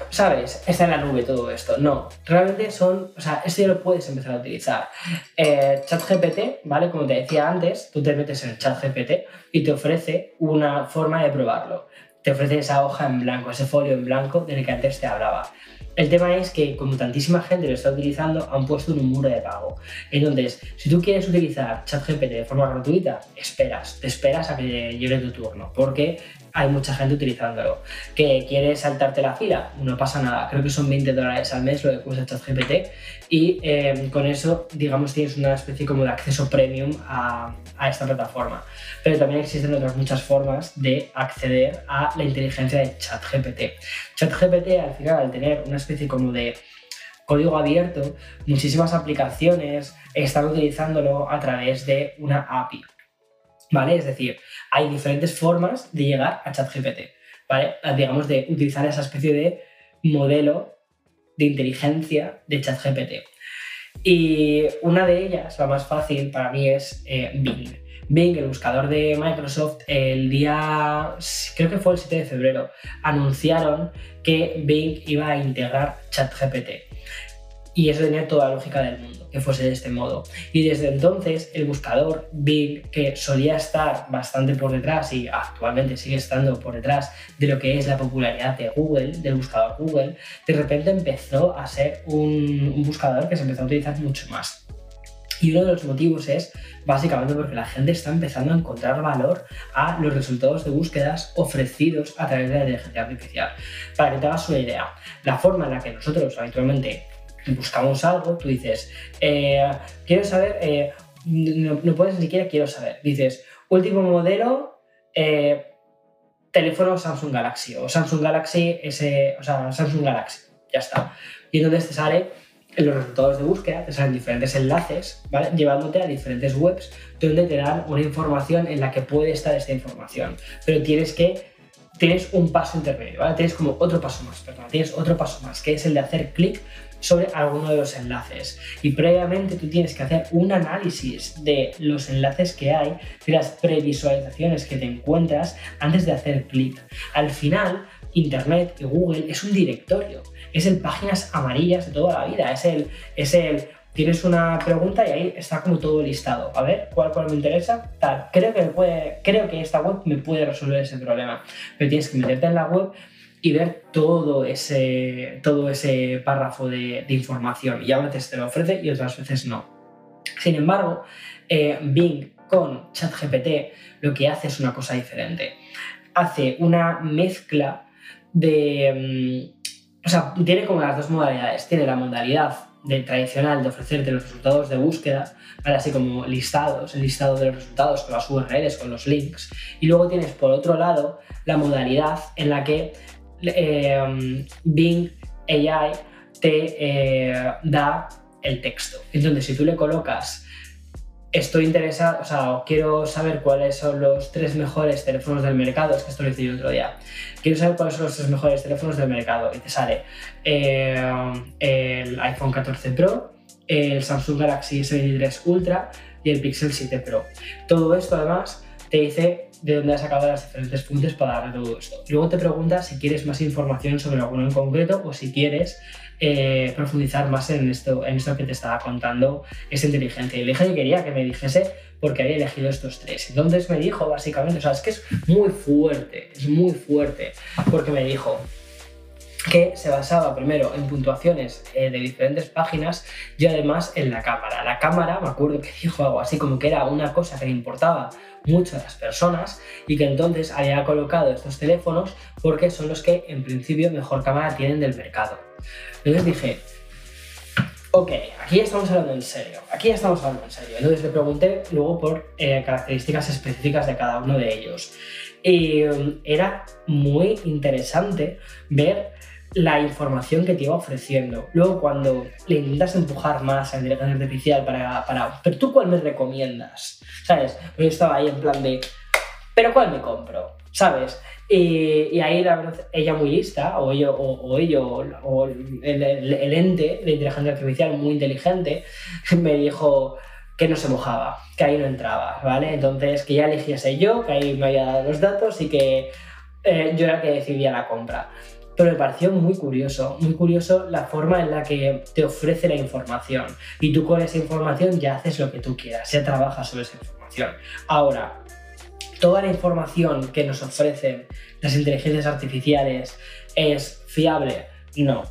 ¿sabes? Está en la nube todo esto. No, realmente son, o sea, esto ya lo puedes empezar a utilizar. Eh, ChatGPT, ¿vale? Como te decía antes, tú te metes en el ChatGPT y te ofrece una forma de probarlo. Te ofrece esa hoja en blanco, ese folio en blanco del que antes te hablaba. El tema es que como tantísima gente lo está utilizando, han puesto un muro de pago. Entonces, si tú quieres utilizar ChatGPT de forma gratuita, esperas, te esperas a que llegue tu turno, porque hay mucha gente utilizándolo. ¿Que quieres saltarte la fila? No pasa nada, creo que son 20 dólares al mes lo que cuesta ChatGPT y eh, con eso, digamos, tienes una especie como de acceso premium a, a esta plataforma. Pero también existen otras muchas formas de acceder a la inteligencia de ChatGPT. ChatGPT, al final, al tener una especie como de código abierto, muchísimas aplicaciones están utilizándolo a través de una API. ¿Vale? Es decir, hay diferentes formas de llegar a ChatGPT. ¿Vale? Digamos, de utilizar esa especie de modelo de inteligencia de ChatGPT. Y una de ellas, la más fácil para mí, es eh, Bing. Bing, el buscador de Microsoft, el día, creo que fue el 7 de febrero, anunciaron que Bing iba a integrar ChatGPT. Y eso tenía toda la lógica del mundo, que fuese de este modo. Y desde entonces el buscador Bing, que solía estar bastante por detrás y actualmente sigue estando por detrás de lo que es la popularidad de Google, del buscador Google, de repente empezó a ser un, un buscador que se empezó a utilizar mucho más. Y uno de los motivos es básicamente porque la gente está empezando a encontrar valor a los resultados de búsquedas ofrecidos a través de la inteligencia artificial. Para que te hagas una idea, la forma en la que nosotros habitualmente buscamos algo, tú dices, eh, quiero saber, eh, no, puedes ni siquiera quiero saber, dices, último modelo, eh, teléfono Samsung Galaxy o Samsung Galaxy S, o sea, Samsung Galaxy, ya está. Y entonces te sale los resultados de búsqueda te salen diferentes enlaces. Llevándote a diferentes webs donde te dan una información en la que puede estar esta información. Pero tienes que, tienes un paso intermedio. Tienes como otro paso más, perdón, tienes otro paso más, que es el de hacer clic sobre alguno de los enlaces. Y previamente tú tienes que hacer un análisis de los enlaces que hay, de las previsualizaciones que te encuentras antes de hacer clic. Al final, Internet y Google es un directorio, es el páginas amarillas de toda la vida, es el, es el tienes una pregunta y ahí está como todo listado. A ver, ¿cuál, cuál me interesa? Tal. Creo que, puede, creo que esta web me puede resolver ese problema. Pero tienes que meterte en la web y ver todo ese, todo ese párrafo de, información. Y a veces te lo ofrece y otras veces no. Sin embargo, eh, Bing con ChatGPT lo que hace es una cosa diferente. Hace una mezcla de... Mm, o sea, tiene como las dos modalidades. Tiene la modalidad de, tradicional de ofrecerte los resultados de búsqueda, así como listados, el listado de los resultados con las URLs, con los links. Y luego tienes por otro lado la modalidad en la que eh, Bing AI te eh, da el texto. Entonces, si tú le colocas estoy interesado, o sea, quiero saber cuáles son los tres mejores teléfonos del mercado, es que esto lo hice yo otro día, quiero saber cuáles son los tres mejores teléfonos del mercado y te sale eh, el iPhone 14 Pro, el Samsung Galaxy S23 Ultra y el Pixel 7 Pro. Todo esto además te dice de dónde has sacado las diferentes fuentes para dar todo esto. Luego te pregunta si quieres más información sobre alguno en concreto o si quieres eh, profundizar más en esto, en esto que te estaba contando esa inteligencia. Y le dije que quería que me dijese por qué había elegido estos tres. Entonces me dijo básicamente, o sea, es que es muy fuerte, es muy fuerte, porque me dijo, que se basaba primero en puntuaciones eh, de diferentes páginas y además en la cámara. La cámara, me acuerdo que dijo algo así como que era una cosa que le importaba las personas y que entonces había colocado estos teléfonos porque son los que en principio mejor cámara tienen del mercado. Entonces dije, ok, aquí estamos hablando en serio, aquí estamos hablando en serio. Entonces le pregunté luego por eh, características específicas de cada uno de ellos. Y um, era muy interesante ver la información que te iba ofreciendo. Luego, cuando le intentas empujar más a la inteligencia artificial para, para. ¿Pero tú cuál me recomiendas? ¿Sabes? Yo estaba ahí en plan de. ¿Pero cuál me compro? ¿Sabes? Y, ahí la verdad, ella muy lista, o ello, o, ello, o el, el, ente de inteligencia artificial muy inteligente, me dijo que no se mojaba, que ahí no entraba, ¿vale? Entonces, que ya eligiese yo, que ahí me había dado los datos y que eh, yo era el que decidía la compra pero me pareció muy curioso, muy curioso la forma en la que te ofrece la información y tú con esa información ya haces lo que tú quieras, ya trabajas sobre esa información. Ahora, toda la información que nos ofrecen las inteligencias artificiales es fiable, no.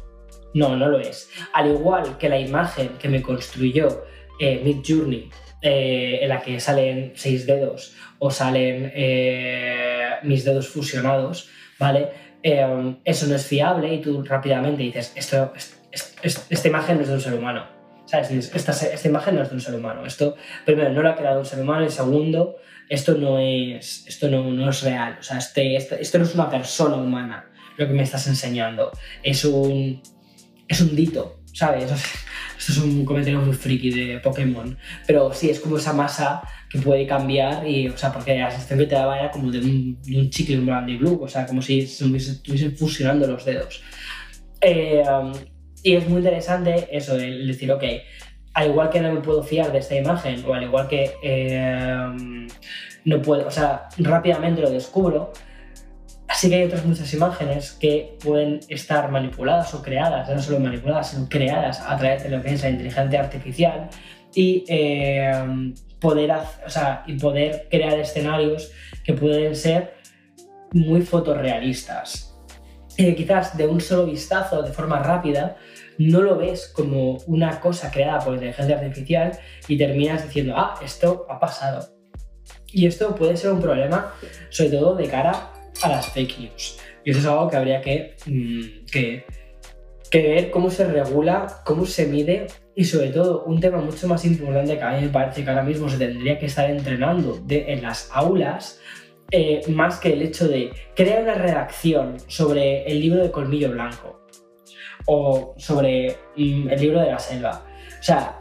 No, no lo es. Al igual que la imagen que me construyó eh, Mid Journey, eh, en la que salen seis dedos o salen eh, mis dedos fusionados, ¿vale? Eh, eso no es fiable y tú rápidamente dices, esto, esta imagen no es de un ser humano. ¿Sabes? Esta, esta, imagen no es de un ser humano. Esto, primero, no lo ha creado un ser humano y segundo, esto no es, esto no, no es real. O sea, este, este, esto no es una persona humana lo que me estás enseñando. Es un, es un dito, ¿sabes? Esto es un comentario muy friki de Pokémon. Pero sí, es como esa masa que puede cambiar y, o sea, porque la sensación que te daba era como de un, de un chicle, un brandy blue, o sea, como si se estuviesen fusionando los dedos. Eh, y es muy interesante eso, el decir, ok, al igual que no me puedo fiar de esta imagen, o al igual que eh, no puedo, o sea, rápidamente lo descubro, Así que hay otras muchas imágenes que pueden estar manipuladas o creadas, no solo manipuladas, sino creadas a través de lo que es la inteligencia artificial y, eh, poder, o sea, y poder crear escenarios que pueden ser muy fotorrealistas. Y quizás de un solo vistazo, de forma rápida, no lo ves como una cosa creada por inteligencia artificial y terminas diciendo, ah, esto ha pasado. Y esto puede ser un problema, sobre todo de cara a las fake news. Y eso es algo que habría que, mm, que, que, ver cómo se regula, cómo se mide y sobre todo un tema mucho más importante que a mí me parece que ahora mismo se tendría que estar entrenando de, en las aulas, eh, más que el hecho de crear una redacción sobre el libro de Colmillo Blanco o sobre mm, el libro de la selva. O sea,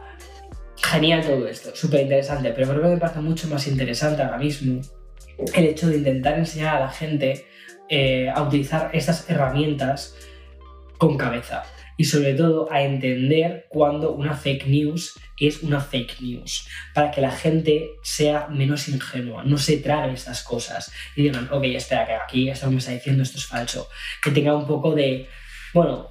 genial todo esto, súper interesante, pero creo que me parece mucho más interesante ahora mismo el hecho de intentar enseñar a la gente eh, a utilizar estas herramientas con cabeza. Y sobre todo a entender cuando una fake news es una fake news, para que la gente sea menos ingenua, no se trague estas cosas y digan, ok, espera, que aquí esto me está diciendo, esto es falso, que tenga un poco de, bueno,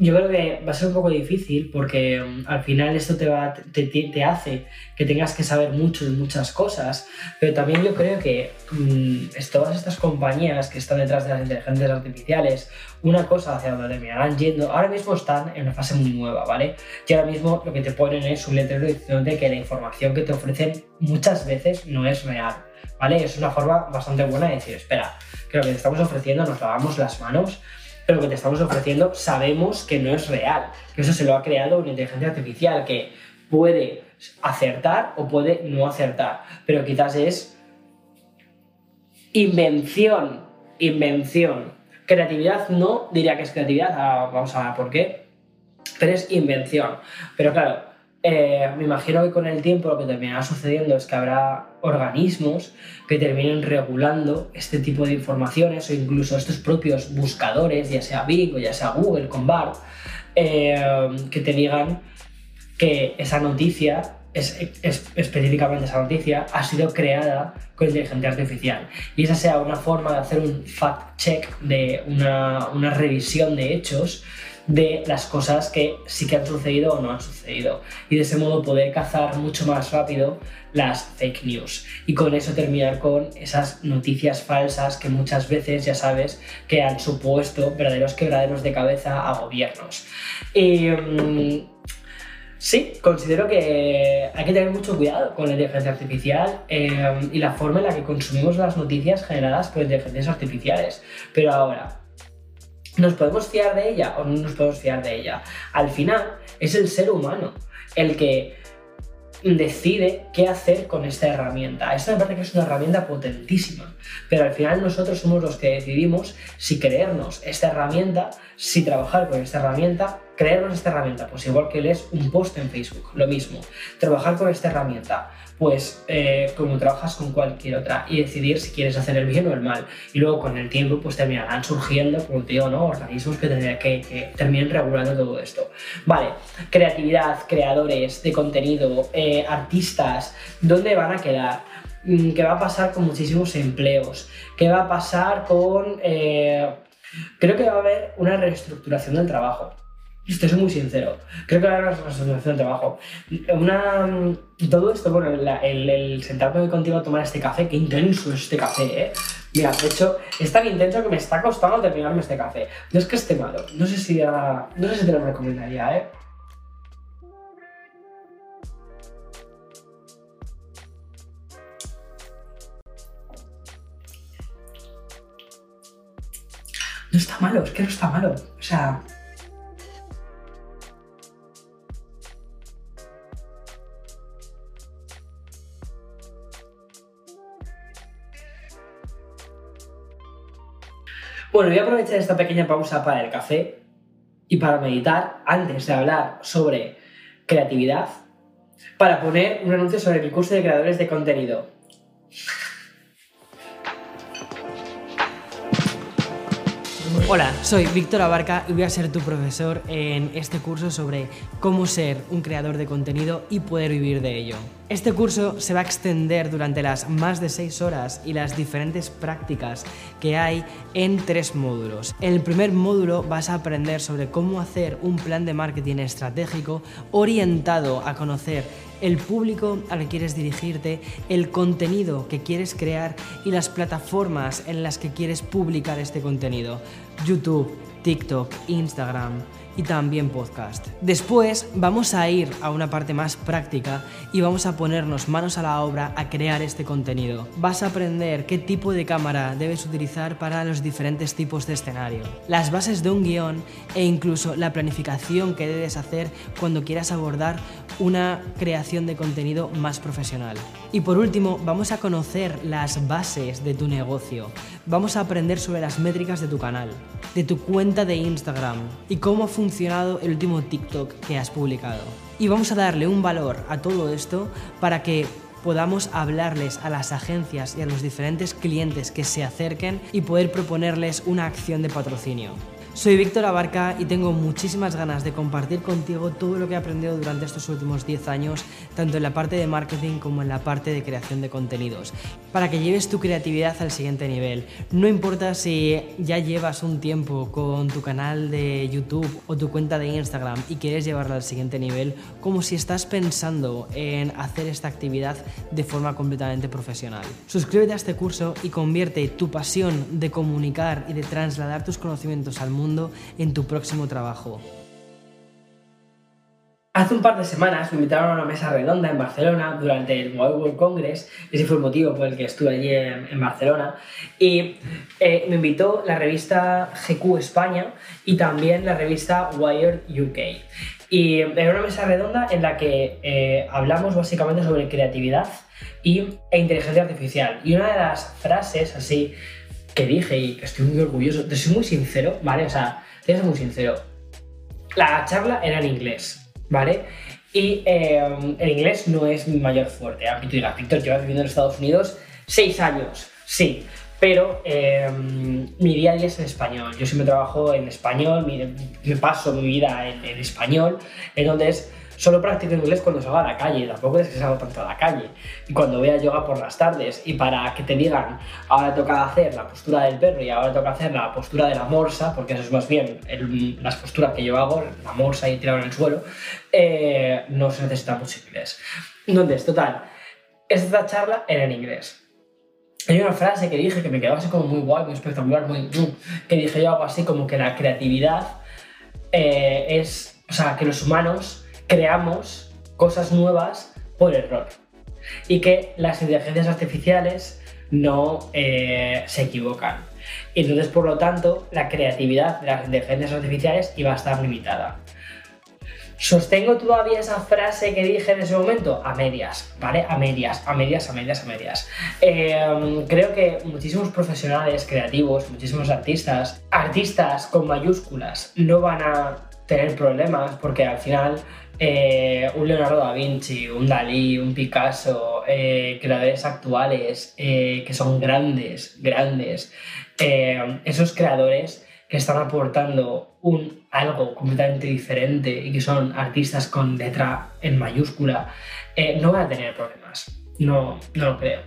yo creo que va a ser un poco difícil porque mm, al final esto te, va, te, te, hace que tengas que saber mucho de muchas cosas, pero también yo creo que mmm, todas estas compañías que están detrás de las inteligencias artificiales, una cosa hacia donde terminarán yendo, ahora mismo están en una fase muy nueva, ¿vale? Y ahora mismo lo que te ponen es un letrero diciendo que la información que te ofrecen muchas veces no es real, ¿vale? Es una forma bastante buena de decir, espera, que lo que te estamos ofreciendo nos lavamos las manos pero lo que te estamos ofreciendo sabemos que no es real, que eso se lo ha creado una inteligencia artificial que puede acertar o puede no acertar, pero quizás es invención, invención. Creatividad no diría que es creatividad, vamos a ver por qué, pero es invención. Pero claro, eh, me imagino que con el tiempo lo que terminará sucediendo es que habrá organismos que terminen regulando este tipo de informaciones o incluso estos propios buscadores, ya sea Bing o ya sea Google con BART, eh, que te digan que esa noticia, es, específicamente esa noticia, ha sido creada con inteligencia artificial. Y esa sea una forma de hacer un fact-check, de una, una revisión de hechos de las cosas que sí que han sucedido o no han sucedido. Y de ese modo poder cazar mucho más rápido las fake news. Y con eso terminar con esas noticias falsas que muchas veces ya sabes que han supuesto verdaderos quebraderos de cabeza a gobiernos. Mm, Sí, considero que hay que tener mucho cuidado con la inteligencia artificial eh, y la forma en la que consumimos las noticias generadas por inteligencias artificiales. Pero ahora, ¿Nos podemos fiar de ella o no nos podemos fiar de ella? Al final es el ser humano el que decide qué hacer con esta herramienta. Esta me parece que es una herramienta potentísima, pero al final nosotros somos los que decidimos si creernos esta herramienta, si trabajar con esta herramienta, creernos esta herramienta, pues igual que lees un post en Facebook, lo mismo. Trabajar con esta herramienta, pues eh, como trabajas con cualquier otra y decidir si quieres hacer el bien o el mal. Y luego con el tiempo pues terminarán surgiendo, como te digo, ¿no? organismos que, que, que terminen regulando todo esto. Vale, creatividad, creadores de contenido, eh, artistas, ¿dónde van a quedar? Mm, ¿Qué va a pasar con muchísimos empleos? ¿Qué va a pasar con... Eh, creo que va a haber una reestructuración del trabajo. Te soy muy sincero. Creo que ahora es una situación de trabajo. Una, todo esto, bueno, el, el, sentarme contigo a tomar este café, qué intenso es este café, ¿eh? Mira, de hecho, es tan intenso que me está costando terminarme este café. No es que esté malo, no sé si, no sé si te lo recomendaría, ¿eh? No está malo, es que no está malo. O sea, Bueno, voy a aprovechar esta pequeña pausa para el café y para meditar antes de hablar sobre creatividad, para poner un anuncio sobre mi curso de creadores de contenido. Hola, soy Víctor Abarca y voy a ser tu profesor en este curso sobre cómo ser un creador de contenido y poder vivir de ello. Este curso se va a extender durante las más de 6 horas y las diferentes prácticas que hay en tres módulos. En el primer módulo vas a aprender sobre cómo hacer un plan de marketing estratégico orientado a conocer el público al que quieres dirigirte, el contenido que quieres crear y las plataformas en las que quieres publicar este contenido. YouTube, TikTok, Instagram, y también podcast. Después vamos a ir a una parte más práctica y vamos a ponernos manos a la obra a crear este contenido. Vas a aprender qué tipo de cámara debes utilizar para los diferentes tipos de escenario, las bases de un guion e incluso la planificación que debes hacer cuando quieras abordar una creación de contenido más profesional. Y por último, vamos a conocer las bases de tu negocio. Vamos a aprender sobre las métricas de tu canal, de tu cuenta de Instagram y cómo funcionado el último TikTok que has publicado. Y vamos a darle un valor a todo esto para que podamos hablarles a las agencias y a los diferentes clientes que se acerquen y poder proponerles una acción de patrocinio. Soy Víctor Abarca y tengo muchísimas ganas de compartir contigo todo lo que he aprendido durante estos últimos 10 años, tanto en la parte de marketing como en la parte de creación de contenidos, para que lleves tu creatividad al siguiente nivel. No importa si ya llevas un tiempo con tu canal de YouTube o tu cuenta de Instagram y quieres llevarla al siguiente nivel, como si estás pensando en hacer esta actividad de forma completamente profesional. Suscríbete a este curso y convierte tu pasión de comunicar y de trasladar tus conocimientos al mundo en tu próximo trabajo. Hace un par de semanas me invitaron a una mesa redonda en Barcelona durante el Mobile World Congress, ese fue el motivo por el que estuve allí en, Barcelona, y eh, me invitó la revista GQ España y también la revista Wired UK. Y era una mesa redonda en la que eh, hablamos básicamente sobre creatividad y, e inteligencia artificial. Y una de las frases así que dije y que estoy muy orgulloso, te soy muy sincero, ¿vale? O sea, te soy muy sincero. La charla era en inglés, ¿vale? Y eh, el inglés no es mi mayor fuerte. Aunque tú digas, Víctor, llevas viviendo en Estados Unidos seis años, sí, pero eh, mi día a día es en español. Yo siempre trabajo en español, me, paso mi vida en español, entonces Solo practico inglés cuando salgo a la calle, tampoco es que salgo tanto a la calle. Y cuando voy a yoga por las tardes y para que te digan, ahora toca hacer la postura del perro y ahora toca hacer la postura de la morsa, porque eso es más bien las posturas que yo hago, la morsa y tirado en el suelo, eh, no se necesita mucho inglés. Entonces, total, esta charla era en inglés. Hay una frase que dije que me quedó así como muy guay, muy espectacular, muy... que dije yo algo así como que la creatividad eh, es... O sea, que los humanos creamos cosas nuevas por error y que las inteligencias artificiales no eh, se equivocan. Entonces, por lo tanto, la creatividad de las inteligencias artificiales iba a estar limitada. ¿Sostengo todavía esa frase que dije en ese momento? A medias, ¿vale? A medias, a medias, a medias, a medias. Em, creo que muchísimos profesionales creativos, muchísimos artistas, artistas con mayúsculas, no van a tener problemas porque al final eh, un Leonardo da Vinci, un Dalí, un Picasso, eh, creadores actuales eh, que son grandes, grandes, esos creadores que están aportando un, algo completamente diferente y que son artistas con letra en mayúscula, no van a tener problemas. No, no lo creo.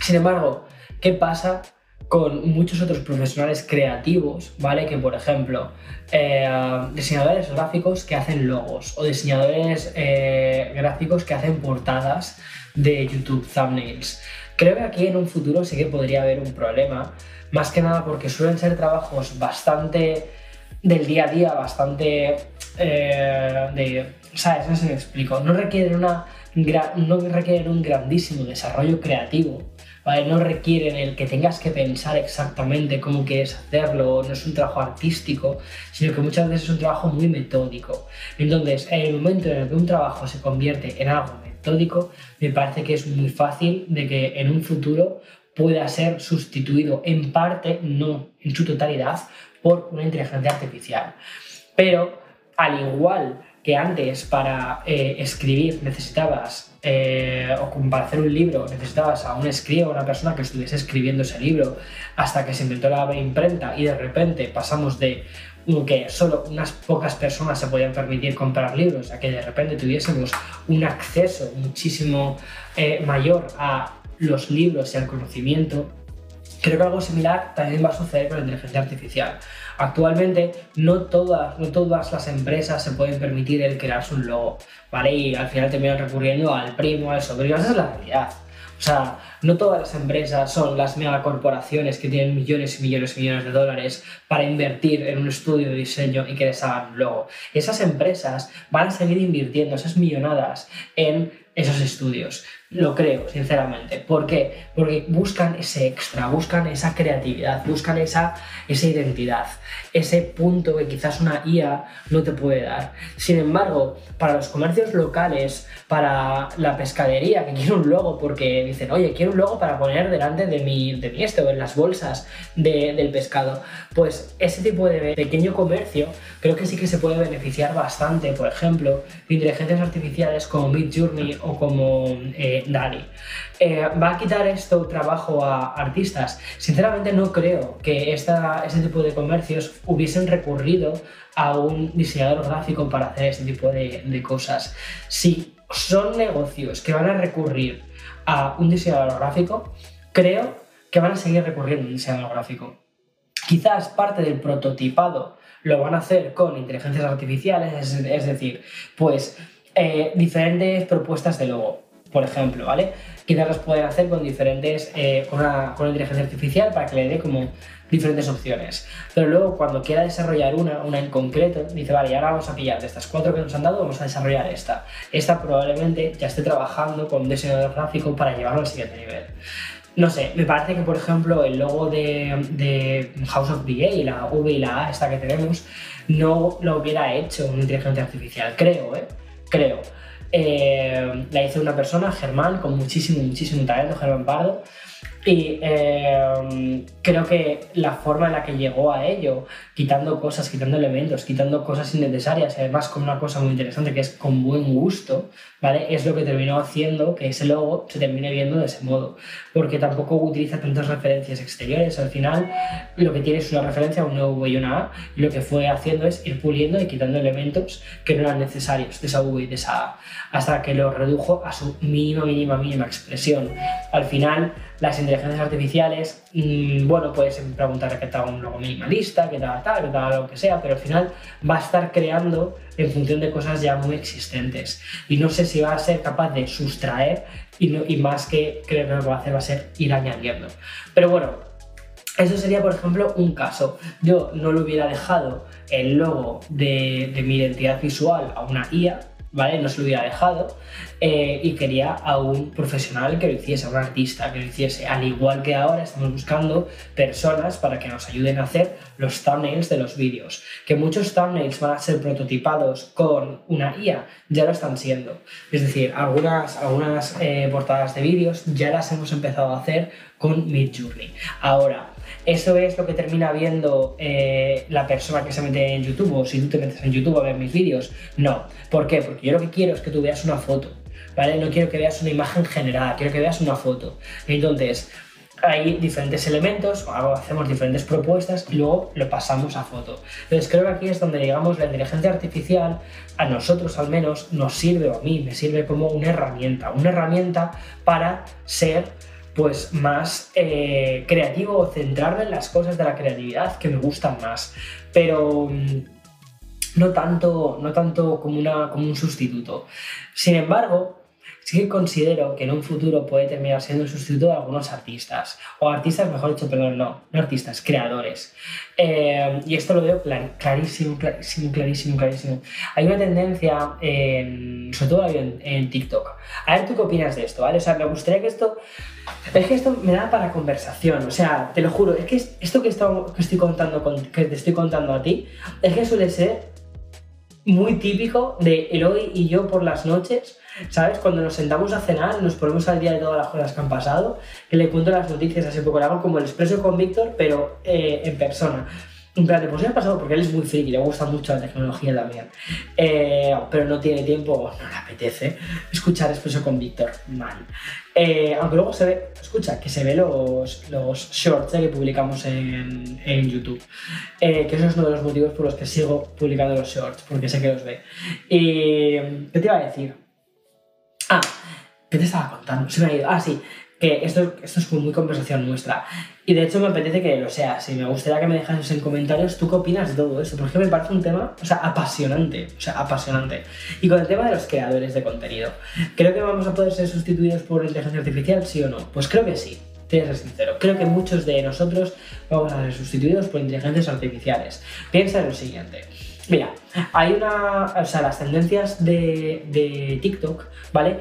Sin embargo, ¿qué pasa con muchos otros profesionales creativos, ¿vale? Que por ejemplo, eh, diseñadores gráficos que hacen logos o diseñadores eh, gráficos que hacen portadas de YouTube, thumbnails. Creo que aquí en un futuro sí que podría haber un problema, más que nada porque suelen ser trabajos bastante del día a día, bastante eh, de... ¿Sabes? No si me explico. No requieren, una, no requieren un grandísimo desarrollo creativo no requieren el que tengas que pensar exactamente cómo quieres hacerlo, no es un trabajo artístico, sino que muchas veces es un trabajo muy metódico. Entonces, en el momento en el que un trabajo se convierte en algo metódico, me parece que es muy fácil de que en un futuro pueda ser sustituido en parte, no en su totalidad, por una inteligencia artificial. Pero, al igual que antes para eh, escribir necesitabas, eh, o para hacer un libro, necesitabas a un escriba, una persona que estuviese escribiendo ese libro, hasta que se inventó la imprenta y de repente pasamos de que solo unas pocas personas se podían permitir comprar libros, a que de repente tuviésemos un acceso muchísimo eh, mayor a los libros y al conocimiento, creo que algo similar también va a suceder con la inteligencia artificial. Actualmente no todas, no todas las empresas se pueden permitir el crearse un logo, ¿vale? Y al final terminan recurriendo al primo, al sobrino, esa es la realidad. O sea, no todas las empresas son las megacorporaciones que tienen millones y millones y millones de dólares para invertir en un estudio de diseño y que les hagan un logo. Esas empresas van a seguir invirtiendo esas millonadas en esos estudios. Lo creo, sinceramente. ¿Por qué? Porque buscan ese extra, buscan esa creatividad, buscan esa, esa identidad, ese punto que quizás una IA no te puede dar. Sin embargo, para los comercios locales, para la pescadería que quiere un logo porque dicen, oye, quiero un logo para poner delante de mi, de mi este en las bolsas del pescado, pues ese tipo de pequeño comercio creo que sí que se puede beneficiar bastante, por ejemplo, de inteligencias artificiales como Midjourney o como... Eh, Dani. Eh, ¿Va a quitar esto trabajo a artistas? Sinceramente no creo que esta, ese tipo de comercios hubiesen recurrido a un diseñador gráfico para hacer este tipo de, de cosas. Si son negocios que van a recurrir a un diseñador gráfico, creo que van a seguir recurriendo a un diseñador gráfico. Quizás parte del prototipado lo van a hacer con inteligencias artificiales, es, decir, pues eh, diferentes propuestas de logo por ejemplo, ¿vale? Quizás los pueden hacer con diferentes, eh, con, una, con, inteligencia artificial para que le dé como diferentes opciones. Pero luego cuando quiera desarrollar una, una en concreto, dice, vale, y ahora vamos a pillar de estas cuatro que nos han dado, vamos a desarrollar esta. Esta probablemente ya esté trabajando con un diseñador gráfico para llevarlo al siguiente nivel. No sé, me parece que por ejemplo el logo de, de House of VA la V y la A, esta que tenemos, no lo hubiera hecho una inteligencia artificial, creo, ¿eh? Creo. Eh, la hizo una persona, Germán, con muchísimo, muchísimo talento, Germán Pardo, y eh, creo que la forma en la que llegó a ello, quitando cosas, quitando elementos, quitando cosas innecesarias, además con una cosa muy interesante que es con buen gusto, ¿vale? Es lo que terminó haciendo que ese logo se termine viendo de ese modo, porque tampoco utiliza tantas referencias exteriores. Al final, lo que tiene es una referencia, un V y una A, y lo que fue haciendo es ir puliendo y quitando elementos que no eran necesarios de esa V y de esa A, hasta que lo redujo a su mínima, mínima, mínima expresión. Al final, las inteligencias artificiales, mmm, bueno, puedes preguntarle que tal un logo minimalista, que tal, tal, que tal, lo que sea, pero al final va a estar creando en función de cosas ya muy existentes. Y no sé si va a ser capaz de sustraer y, y más que creo que lo que va a hacer va a ser ir añadiendo. Pero bueno, eso sería, por ejemplo, un caso. Yo no le hubiera dejado el logo de, de mi identidad visual a una IA, ¿vale? No se lo hubiera dejado eh, y quería a un profesional que lo hiciese, a un artista que lo hiciese. Al igual que ahora estamos buscando personas para que nos ayuden a hacer los thumbnails de los vídeos. Que muchos thumbnails van a ser prototipados con una IA, ya lo están siendo. Es decir, algunas, algunas eh, portadas de vídeos ya las hemos empezado a hacer con Midjourney. Ahora, eso es lo que termina viendo eh, la persona que se mete en YouTube o si tú te metes en YouTube a ver mis vídeos. No. ¿Por qué? Porque yo lo que quiero es que tú veas una foto. ¿Vale? No quiero que veas una imagen generada, quiero que veas una foto. Entonces, hay diferentes elementos, hacemos diferentes propuestas y luego lo pasamos a foto. Entonces creo que aquí es donde digamos la inteligencia artificial a nosotros al menos nos sirve o a mí me sirve como una herramienta, una herramienta para ser pues más eh, creativo o centrarme en las cosas de la creatividad que me gustan más. Pero mm, no tanto, no tanto como, una, como un sustituto. Sin embargo, sí que considero que en un futuro puede terminar siendo el sustituto de algunos artistas. O artistas, mejor dicho, perdón, no, no artistas, creadores. Eh, y esto lo veo clarísimo, clarísimo, clarísimo, clarísimo. Hay una tendencia, en, sobre todo en, TikTok. A ver, ¿tú qué opinas de esto? ¿vale? O sea, me gustaría que esto... Es que esto me da para conversación, o sea, te lo juro, es que esto que, contando que te estoy contando a ti, es que suele ser muy típico de Eloy y yo por las noches ¿Sabes? Cuando nos sentamos a cenar, nos ponemos al día de todas las cosas que han pasado, que le cuento las noticias un poco, le hago como el expreso con Víctor, pero eh, en persona. En plan, pues ha pasado porque él es muy friki, le gusta mucho la tecnología también. Eh, pero no tiene tiempo, no le apetece escuchar expreso con Víctor. Mal. Eh, aunque luego se ve, escucha, que se ve los, los shorts que publicamos en, en YouTube. que eso es uno de los motivos por los que sigo publicando los shorts, porque sé que los ve. Y, ¿qué te iba a decir? Ah, ¿qué te estaba contando? Se me ha ido. Ah, sí, que esto, esto es muy conversación nuestra. Y de hecho me apetece que lo sea. Si me gustaría que me dejases en comentarios tú qué opinas de todo esto, porque me parece un tema, o sea, apasionante. O sea, apasionante. Y con el tema de los creadores de contenido, ¿creo que vamos a poder ser sustituidos por inteligencia artificial, sí o no? Pues creo que sí. Tienes que ser sincero. Creo que muchos de nosotros vamos a ser sustituidos por inteligencias artificiales. Piensa en lo siguiente. Mira, hay una. O sea, las tendencias de, de TikTok, ¿vale?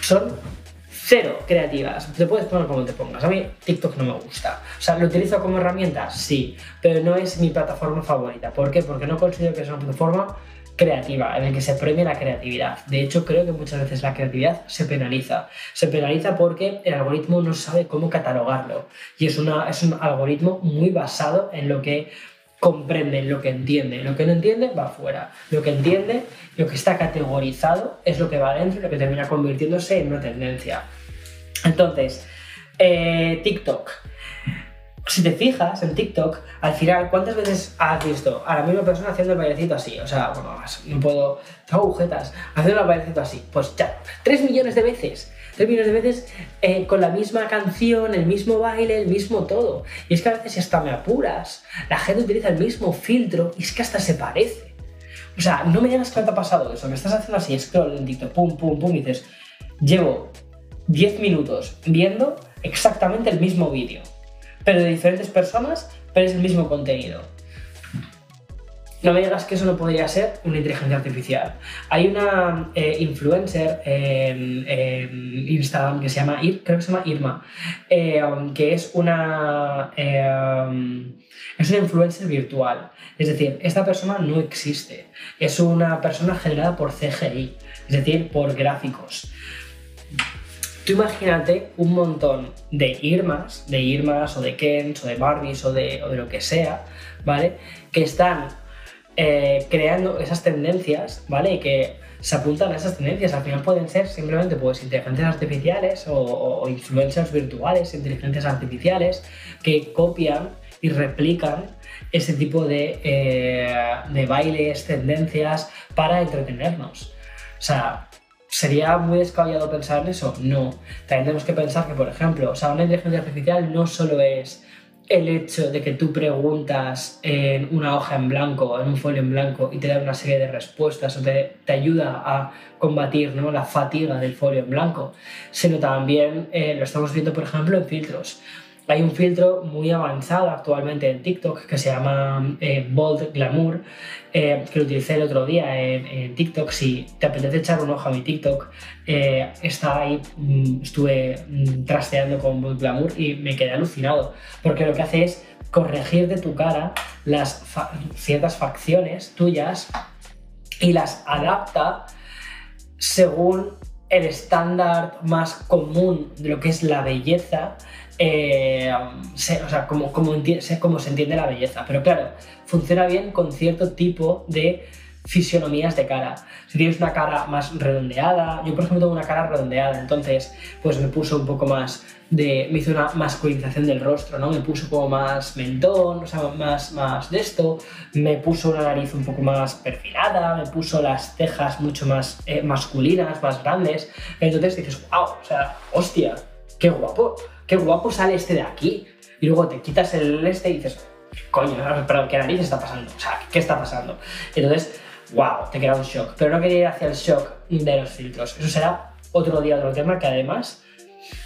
Son cero creativas. Te puedes poner como te pongas. A mí TikTok no me gusta. O sea, ¿lo utilizo como herramienta? Sí, pero no es mi plataforma favorita. ¿Por qué? Porque no considero que sea una plataforma creativa, en la que se premie la creatividad. De hecho, creo que muchas veces la creatividad se penaliza. Se penaliza porque el algoritmo no sabe cómo catalogarlo. Y es, una, es un algoritmo muy basado en lo que comprende lo que entiende. Lo que no entiende va afuera. Lo que entiende, lo que está categorizado, es lo que va adentro y lo que termina convirtiéndose en una tendencia. Entonces, eh, TikTok. Si te fijas en TikTok, al final, ¿cuántas veces has visto a la misma persona haciendo el bailecito así? O sea, bueno, no puedo. Tengo agujetas. Haciendo el bailecito así. Pues ya, tres millones de veces tres millones de veces eh, con la misma canción, el mismo baile, el mismo todo. Y es que a veces hasta me apuras, la gente utiliza el mismo filtro y es que hasta se parece. O sea, no me digas que te ha pasado eso, me estás haciendo así, scroll en TikTok, pum, pum, pum, y dices, llevo 10 minutos viendo exactamente el mismo vídeo, pero de diferentes personas, pero es el mismo contenido. No me digas que eso no podría ser una inteligencia artificial. Hay una eh, influencer en, Instagram que se llama, creo que se llama Irma, eh, que es una, eh, es una influencer virtual. Es decir, esta persona no existe. Es una persona generada por CGI, es decir, por gráficos. Tú imagínate un montón de Irmas, de Irmas o de Kens o de Barbies o de, o lo que sea, ¿vale? Que están eh, creando esas tendencias, ¿vale? Y que se apuntan a esas tendencias. Al final pueden ser simplemente pues, inteligencias artificiales o, influencers virtuales, inteligencias artificiales, que copian y replican ese tipo de, eh, de bailes, tendencias para entretenernos. O sea, ¿Sería muy descabellado pensar en eso? No. También tenemos que pensar que, por ejemplo, o sea, una inteligencia artificial no solo es el hecho de que tú preguntas en una hoja en blanco, en un folio en blanco, y te da una serie de respuestas o te, ayuda a combatir ¿no? la fatiga del folio en blanco, sino también eh, lo estamos viendo, por ejemplo, en filtros. Hay un filtro muy avanzado actualmente en TikTok que se llama eh, Bold Glamour, eh, que lo utilicé el otro día en, TikTok. Si te apetece echar un ojo a mi TikTok, eh, está ahí, mm, estuve mm, trasteando con Bold Glamour y me quedé alucinado, porque lo que hace es corregir de tu cara las ciertas facciones tuyas y las adapta según el estándar más común de lo que es la belleza eh, o sea, como, como, se entiende la belleza. Pero claro, funciona bien con cierto tipo de fisionomías de cara. Si tienes una cara más redondeada, yo por ejemplo tengo una cara redondeada, entonces pues me puso un poco más de, me hizo una masculinización del rostro, ¿no? Me puso como más mentón, o sea, más, más de esto, me puso una nariz un poco más perfilada, me puso las cejas mucho más eh, masculinas, más grandes, entonces dices, wow, o sea, hostia, qué guapo, qué guapo sale este de aquí. Y luego te quitas el este y dices, coño, pero ¿qué nariz está pasando? O sea, ¿qué está pasando? Entonces, wow, te queda un shock. Pero no quería ir hacia el shock de los filtros. Eso será otro día, otro tema que además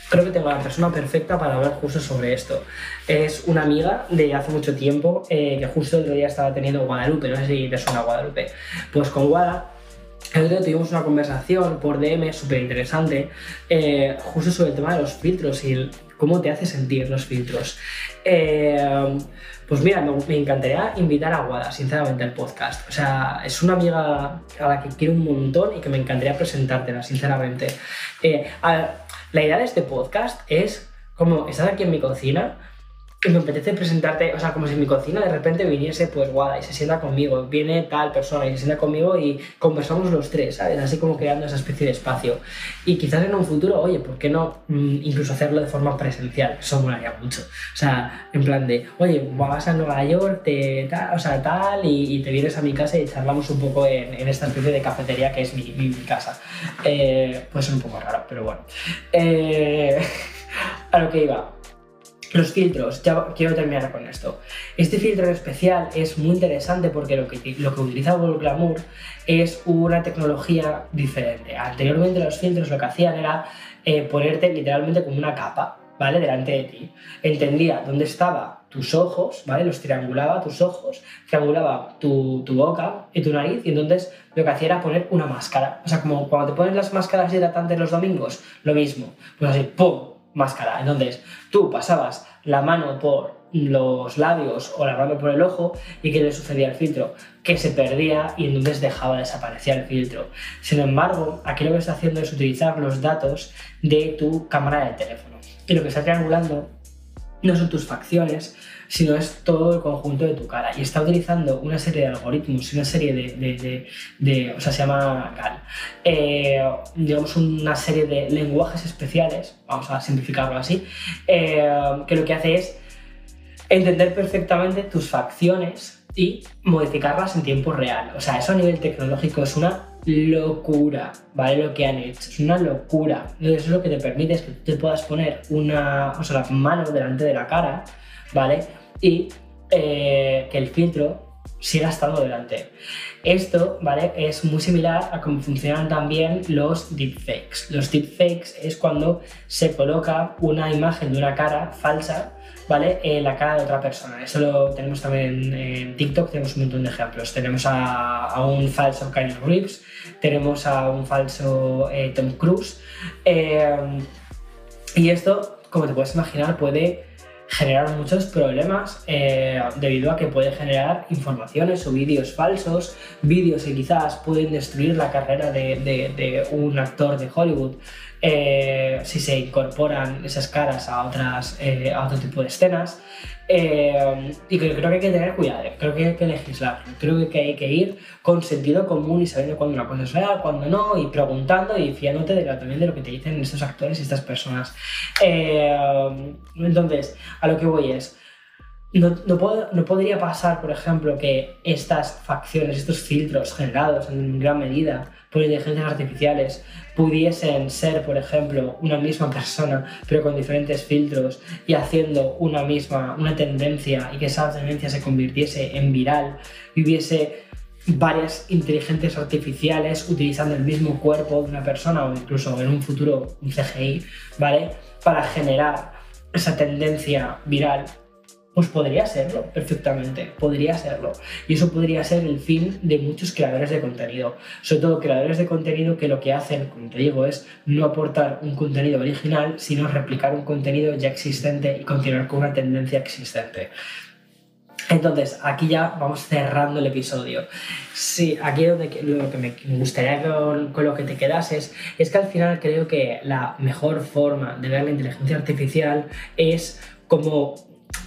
creo que tengo a la persona perfecta para hablar justo sobre esto. Es una amiga de hace mucho tiempo eh, que justo el otro día estaba teniendo Guadalupe, no sé si te suena Guadalupe. Pues con Guada el otro día tuvimos una conversación por DM súper interesante eh, justo sobre el tema de los filtros y el, cómo te hace sentir los filtros. Eh, pues mira, me, encantaría invitar a Guada, sinceramente, al podcast. O sea, es una amiga a la que quiero un montón y que me encantaría presentártela, sinceramente. la idea de este podcast es como estar aquí en mi cocina y me apetece presentarte, o sea, como si en mi cocina de repente viniese pues Guada y se sienta conmigo, viene tal persona y se sienta conmigo y conversamos los tres, ¿sabes? Así como creando esa especie de espacio. Y quizás en un futuro, oye, ¿por qué no mm, incluso hacerlo de forma presencial? Eso molaría mucho. O sea, en plan de, oye, vas a Nueva York, te, tal, o sea, tal, y, te vienes a mi casa y charlamos un poco en, esta especie de cafetería que es mi, mi, casa. Eh, puede ser un poco raro, pero bueno. Eh, a lo que iba los filtros, ya quiero terminar con esto. Este filtro en especial es muy interesante porque lo que, lo que utiliza Google Glamour es una tecnología diferente. Anteriormente los filtros lo que hacían era eh, ponerte literalmente como una capa, ¿vale? Delante de ti. Entendía dónde estaban tus ojos, ¿vale? Los triangulaba tus ojos, triangulaba tu, tu, boca y tu nariz y entonces lo que hacía era poner una máscara. O sea, como cuando te pones las máscaras hidratantes los domingos, lo mismo. Pues así, ¡pum! Máscara. Entonces, tú pasabas la mano por los labios o la mano por el ojo y ¿qué le sucedía al filtro? Que se perdía y entonces dejaba de desaparecer el filtro. Sin embargo, aquí lo que está haciendo es utilizar los datos de tu cámara de teléfono. Y lo que está triangulando no son tus facciones, sino es todo el conjunto de tu cara. Y está utilizando una serie de algoritmos, una serie de, de, o sea, se llama GAL, eh, digamos una serie de lenguajes especiales, vamos a simplificarlo así, eh, que lo que hace es entender perfectamente tus facciones y modificarlas en tiempo real. O sea, eso a nivel tecnológico es una locura, ¿vale? Lo que han hecho, es una locura. Entonces, eso es lo que te permite es que tú te puedas poner una, o sea, la mano delante de la cara, ¿vale? Y eh, que el filtro siga estando delante. Esto, ¿vale? Es muy similar a cómo funcionan también los deepfakes. Los deepfakes es cuando se coloca una imagen de una cara falsa ¿vale? En la cara de otra persona. Eso lo tenemos también en TikTok, tenemos un montón de ejemplos. Tenemos a, un falso Kyle Reeves, tenemos a un falso eh, Tom Cruise. Eh, y esto, como te puedes imaginar, puede generar muchos problemas eh, debido a que puede generar informaciones o vídeos falsos, vídeos que quizás pueden destruir la carrera de, de un actor de Hollywood eh, si se incorporan esas caras a, otras, eh, a otro tipo de escenas. Eh, y creo, que hay que tener cuidado, creo que hay que legislar, creo que hay que ir con sentido común y sabiendo cuándo una cosa es real, cuándo no, y preguntando y fiándote también de lo que te dicen estos actores y estas personas. entonces, a lo que voy es, no, no, podría pasar, por ejemplo, que estas facciones, estos filtros generados en gran medida por inteligencias artificiales pudiesen ser, por ejemplo, una misma persona, pero con diferentes filtros y haciendo una misma, una tendencia y que esa tendencia se convirtiese en viral y hubiese varias inteligencias artificiales utilizando el mismo cuerpo de una persona o incluso en un futuro un CGI, ¿vale? Para generar esa tendencia viral pues podría serlo, perfectamente, podría serlo. Y eso podría ser el fin de muchos creadores de contenido. Sobre todo creadores de contenido que lo que hacen, como te digo, es no aportar un contenido original, sino replicar un contenido ya existente y continuar con una tendencia existente. Entonces, aquí ya vamos cerrando el episodio. Sí, aquí donde, lo que me gustaría con, con, lo que te quedases es que al final creo que la mejor forma de ver la inteligencia artificial es como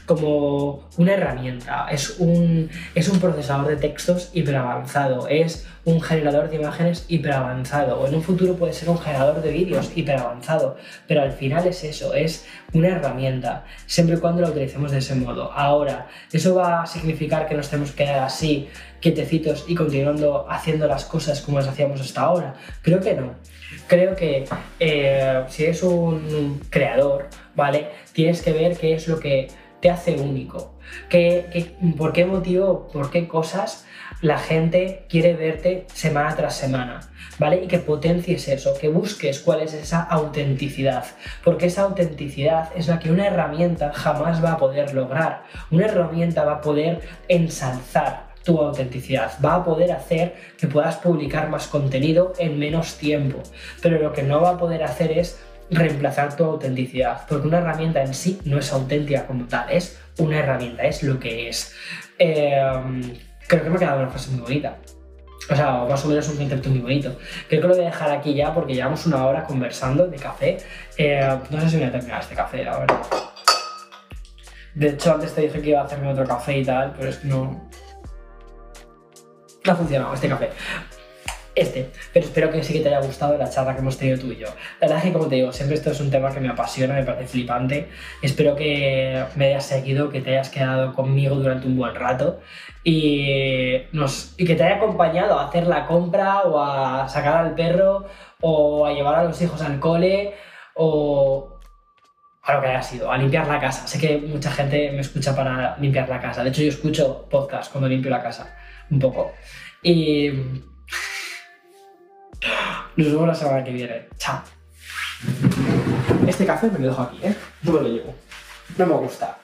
como una herramienta, es un, es un procesador de textos hiperavanzado, es un generador de imágenes hiperavanzado, o en un futuro puede ser un generador de vídeos hiperavanzado, pero al final es eso, es una herramienta, siempre y cuando la utilicemos de ese modo. Ahora, ¿eso va a significar que nos tenemos que quedar así, quietecitos y continuando haciendo las cosas como las hacíamos hasta ahora? Creo que no. Creo que eh, si eres un creador, ¿vale? Tienes que ver qué es lo que te hace único. ¿Qué, por qué motivo, por qué cosas la gente quiere verte semana tras semana, ¿vale? Y que potencies eso, que busques cuál es esa autenticidad, porque esa autenticidad es la que una herramienta jamás va a poder lograr. Una herramienta va a poder ensalzar tu autenticidad, va a poder hacer que puedas publicar más contenido en menos tiempo, pero lo que no va a poder hacer es reemplazar tu autenticidad, porque una herramienta en sí no es auténtica como tal, es una herramienta, es lo que es. Em, creo que me ha quedado una frase muy bonita. O sea, más o menos un concepto muy bonito. Creo que lo voy a dejar aquí ya porque llevamos una hora conversando de café. Eh, no sé si voy a terminar este café, la. De hecho, antes te dije que iba a hacerme otro café y tal, pero es que no... No ha funcionado este café este. Pero espero que sí que te haya gustado la charla que hemos tenido tú y yo. La verdad es que, como te digo, siempre esto es un tema que me apasiona, me parece flipante. Espero que me hayas seguido, que te hayas quedado conmigo durante un buen rato y, que te haya acompañado a hacer la compra o a sacar al perro o a llevar a los hijos al cole o a lo que haya sido, a limpiar la casa. Sé que mucha gente me escucha para limpiar la casa. De hecho, yo escucho podcast cuando limpio la casa, un poco. Y nos vemos la semana que viene. Chao. Este café me lo dejo aquí, ¿eh? No me lo llevo. No me gusta.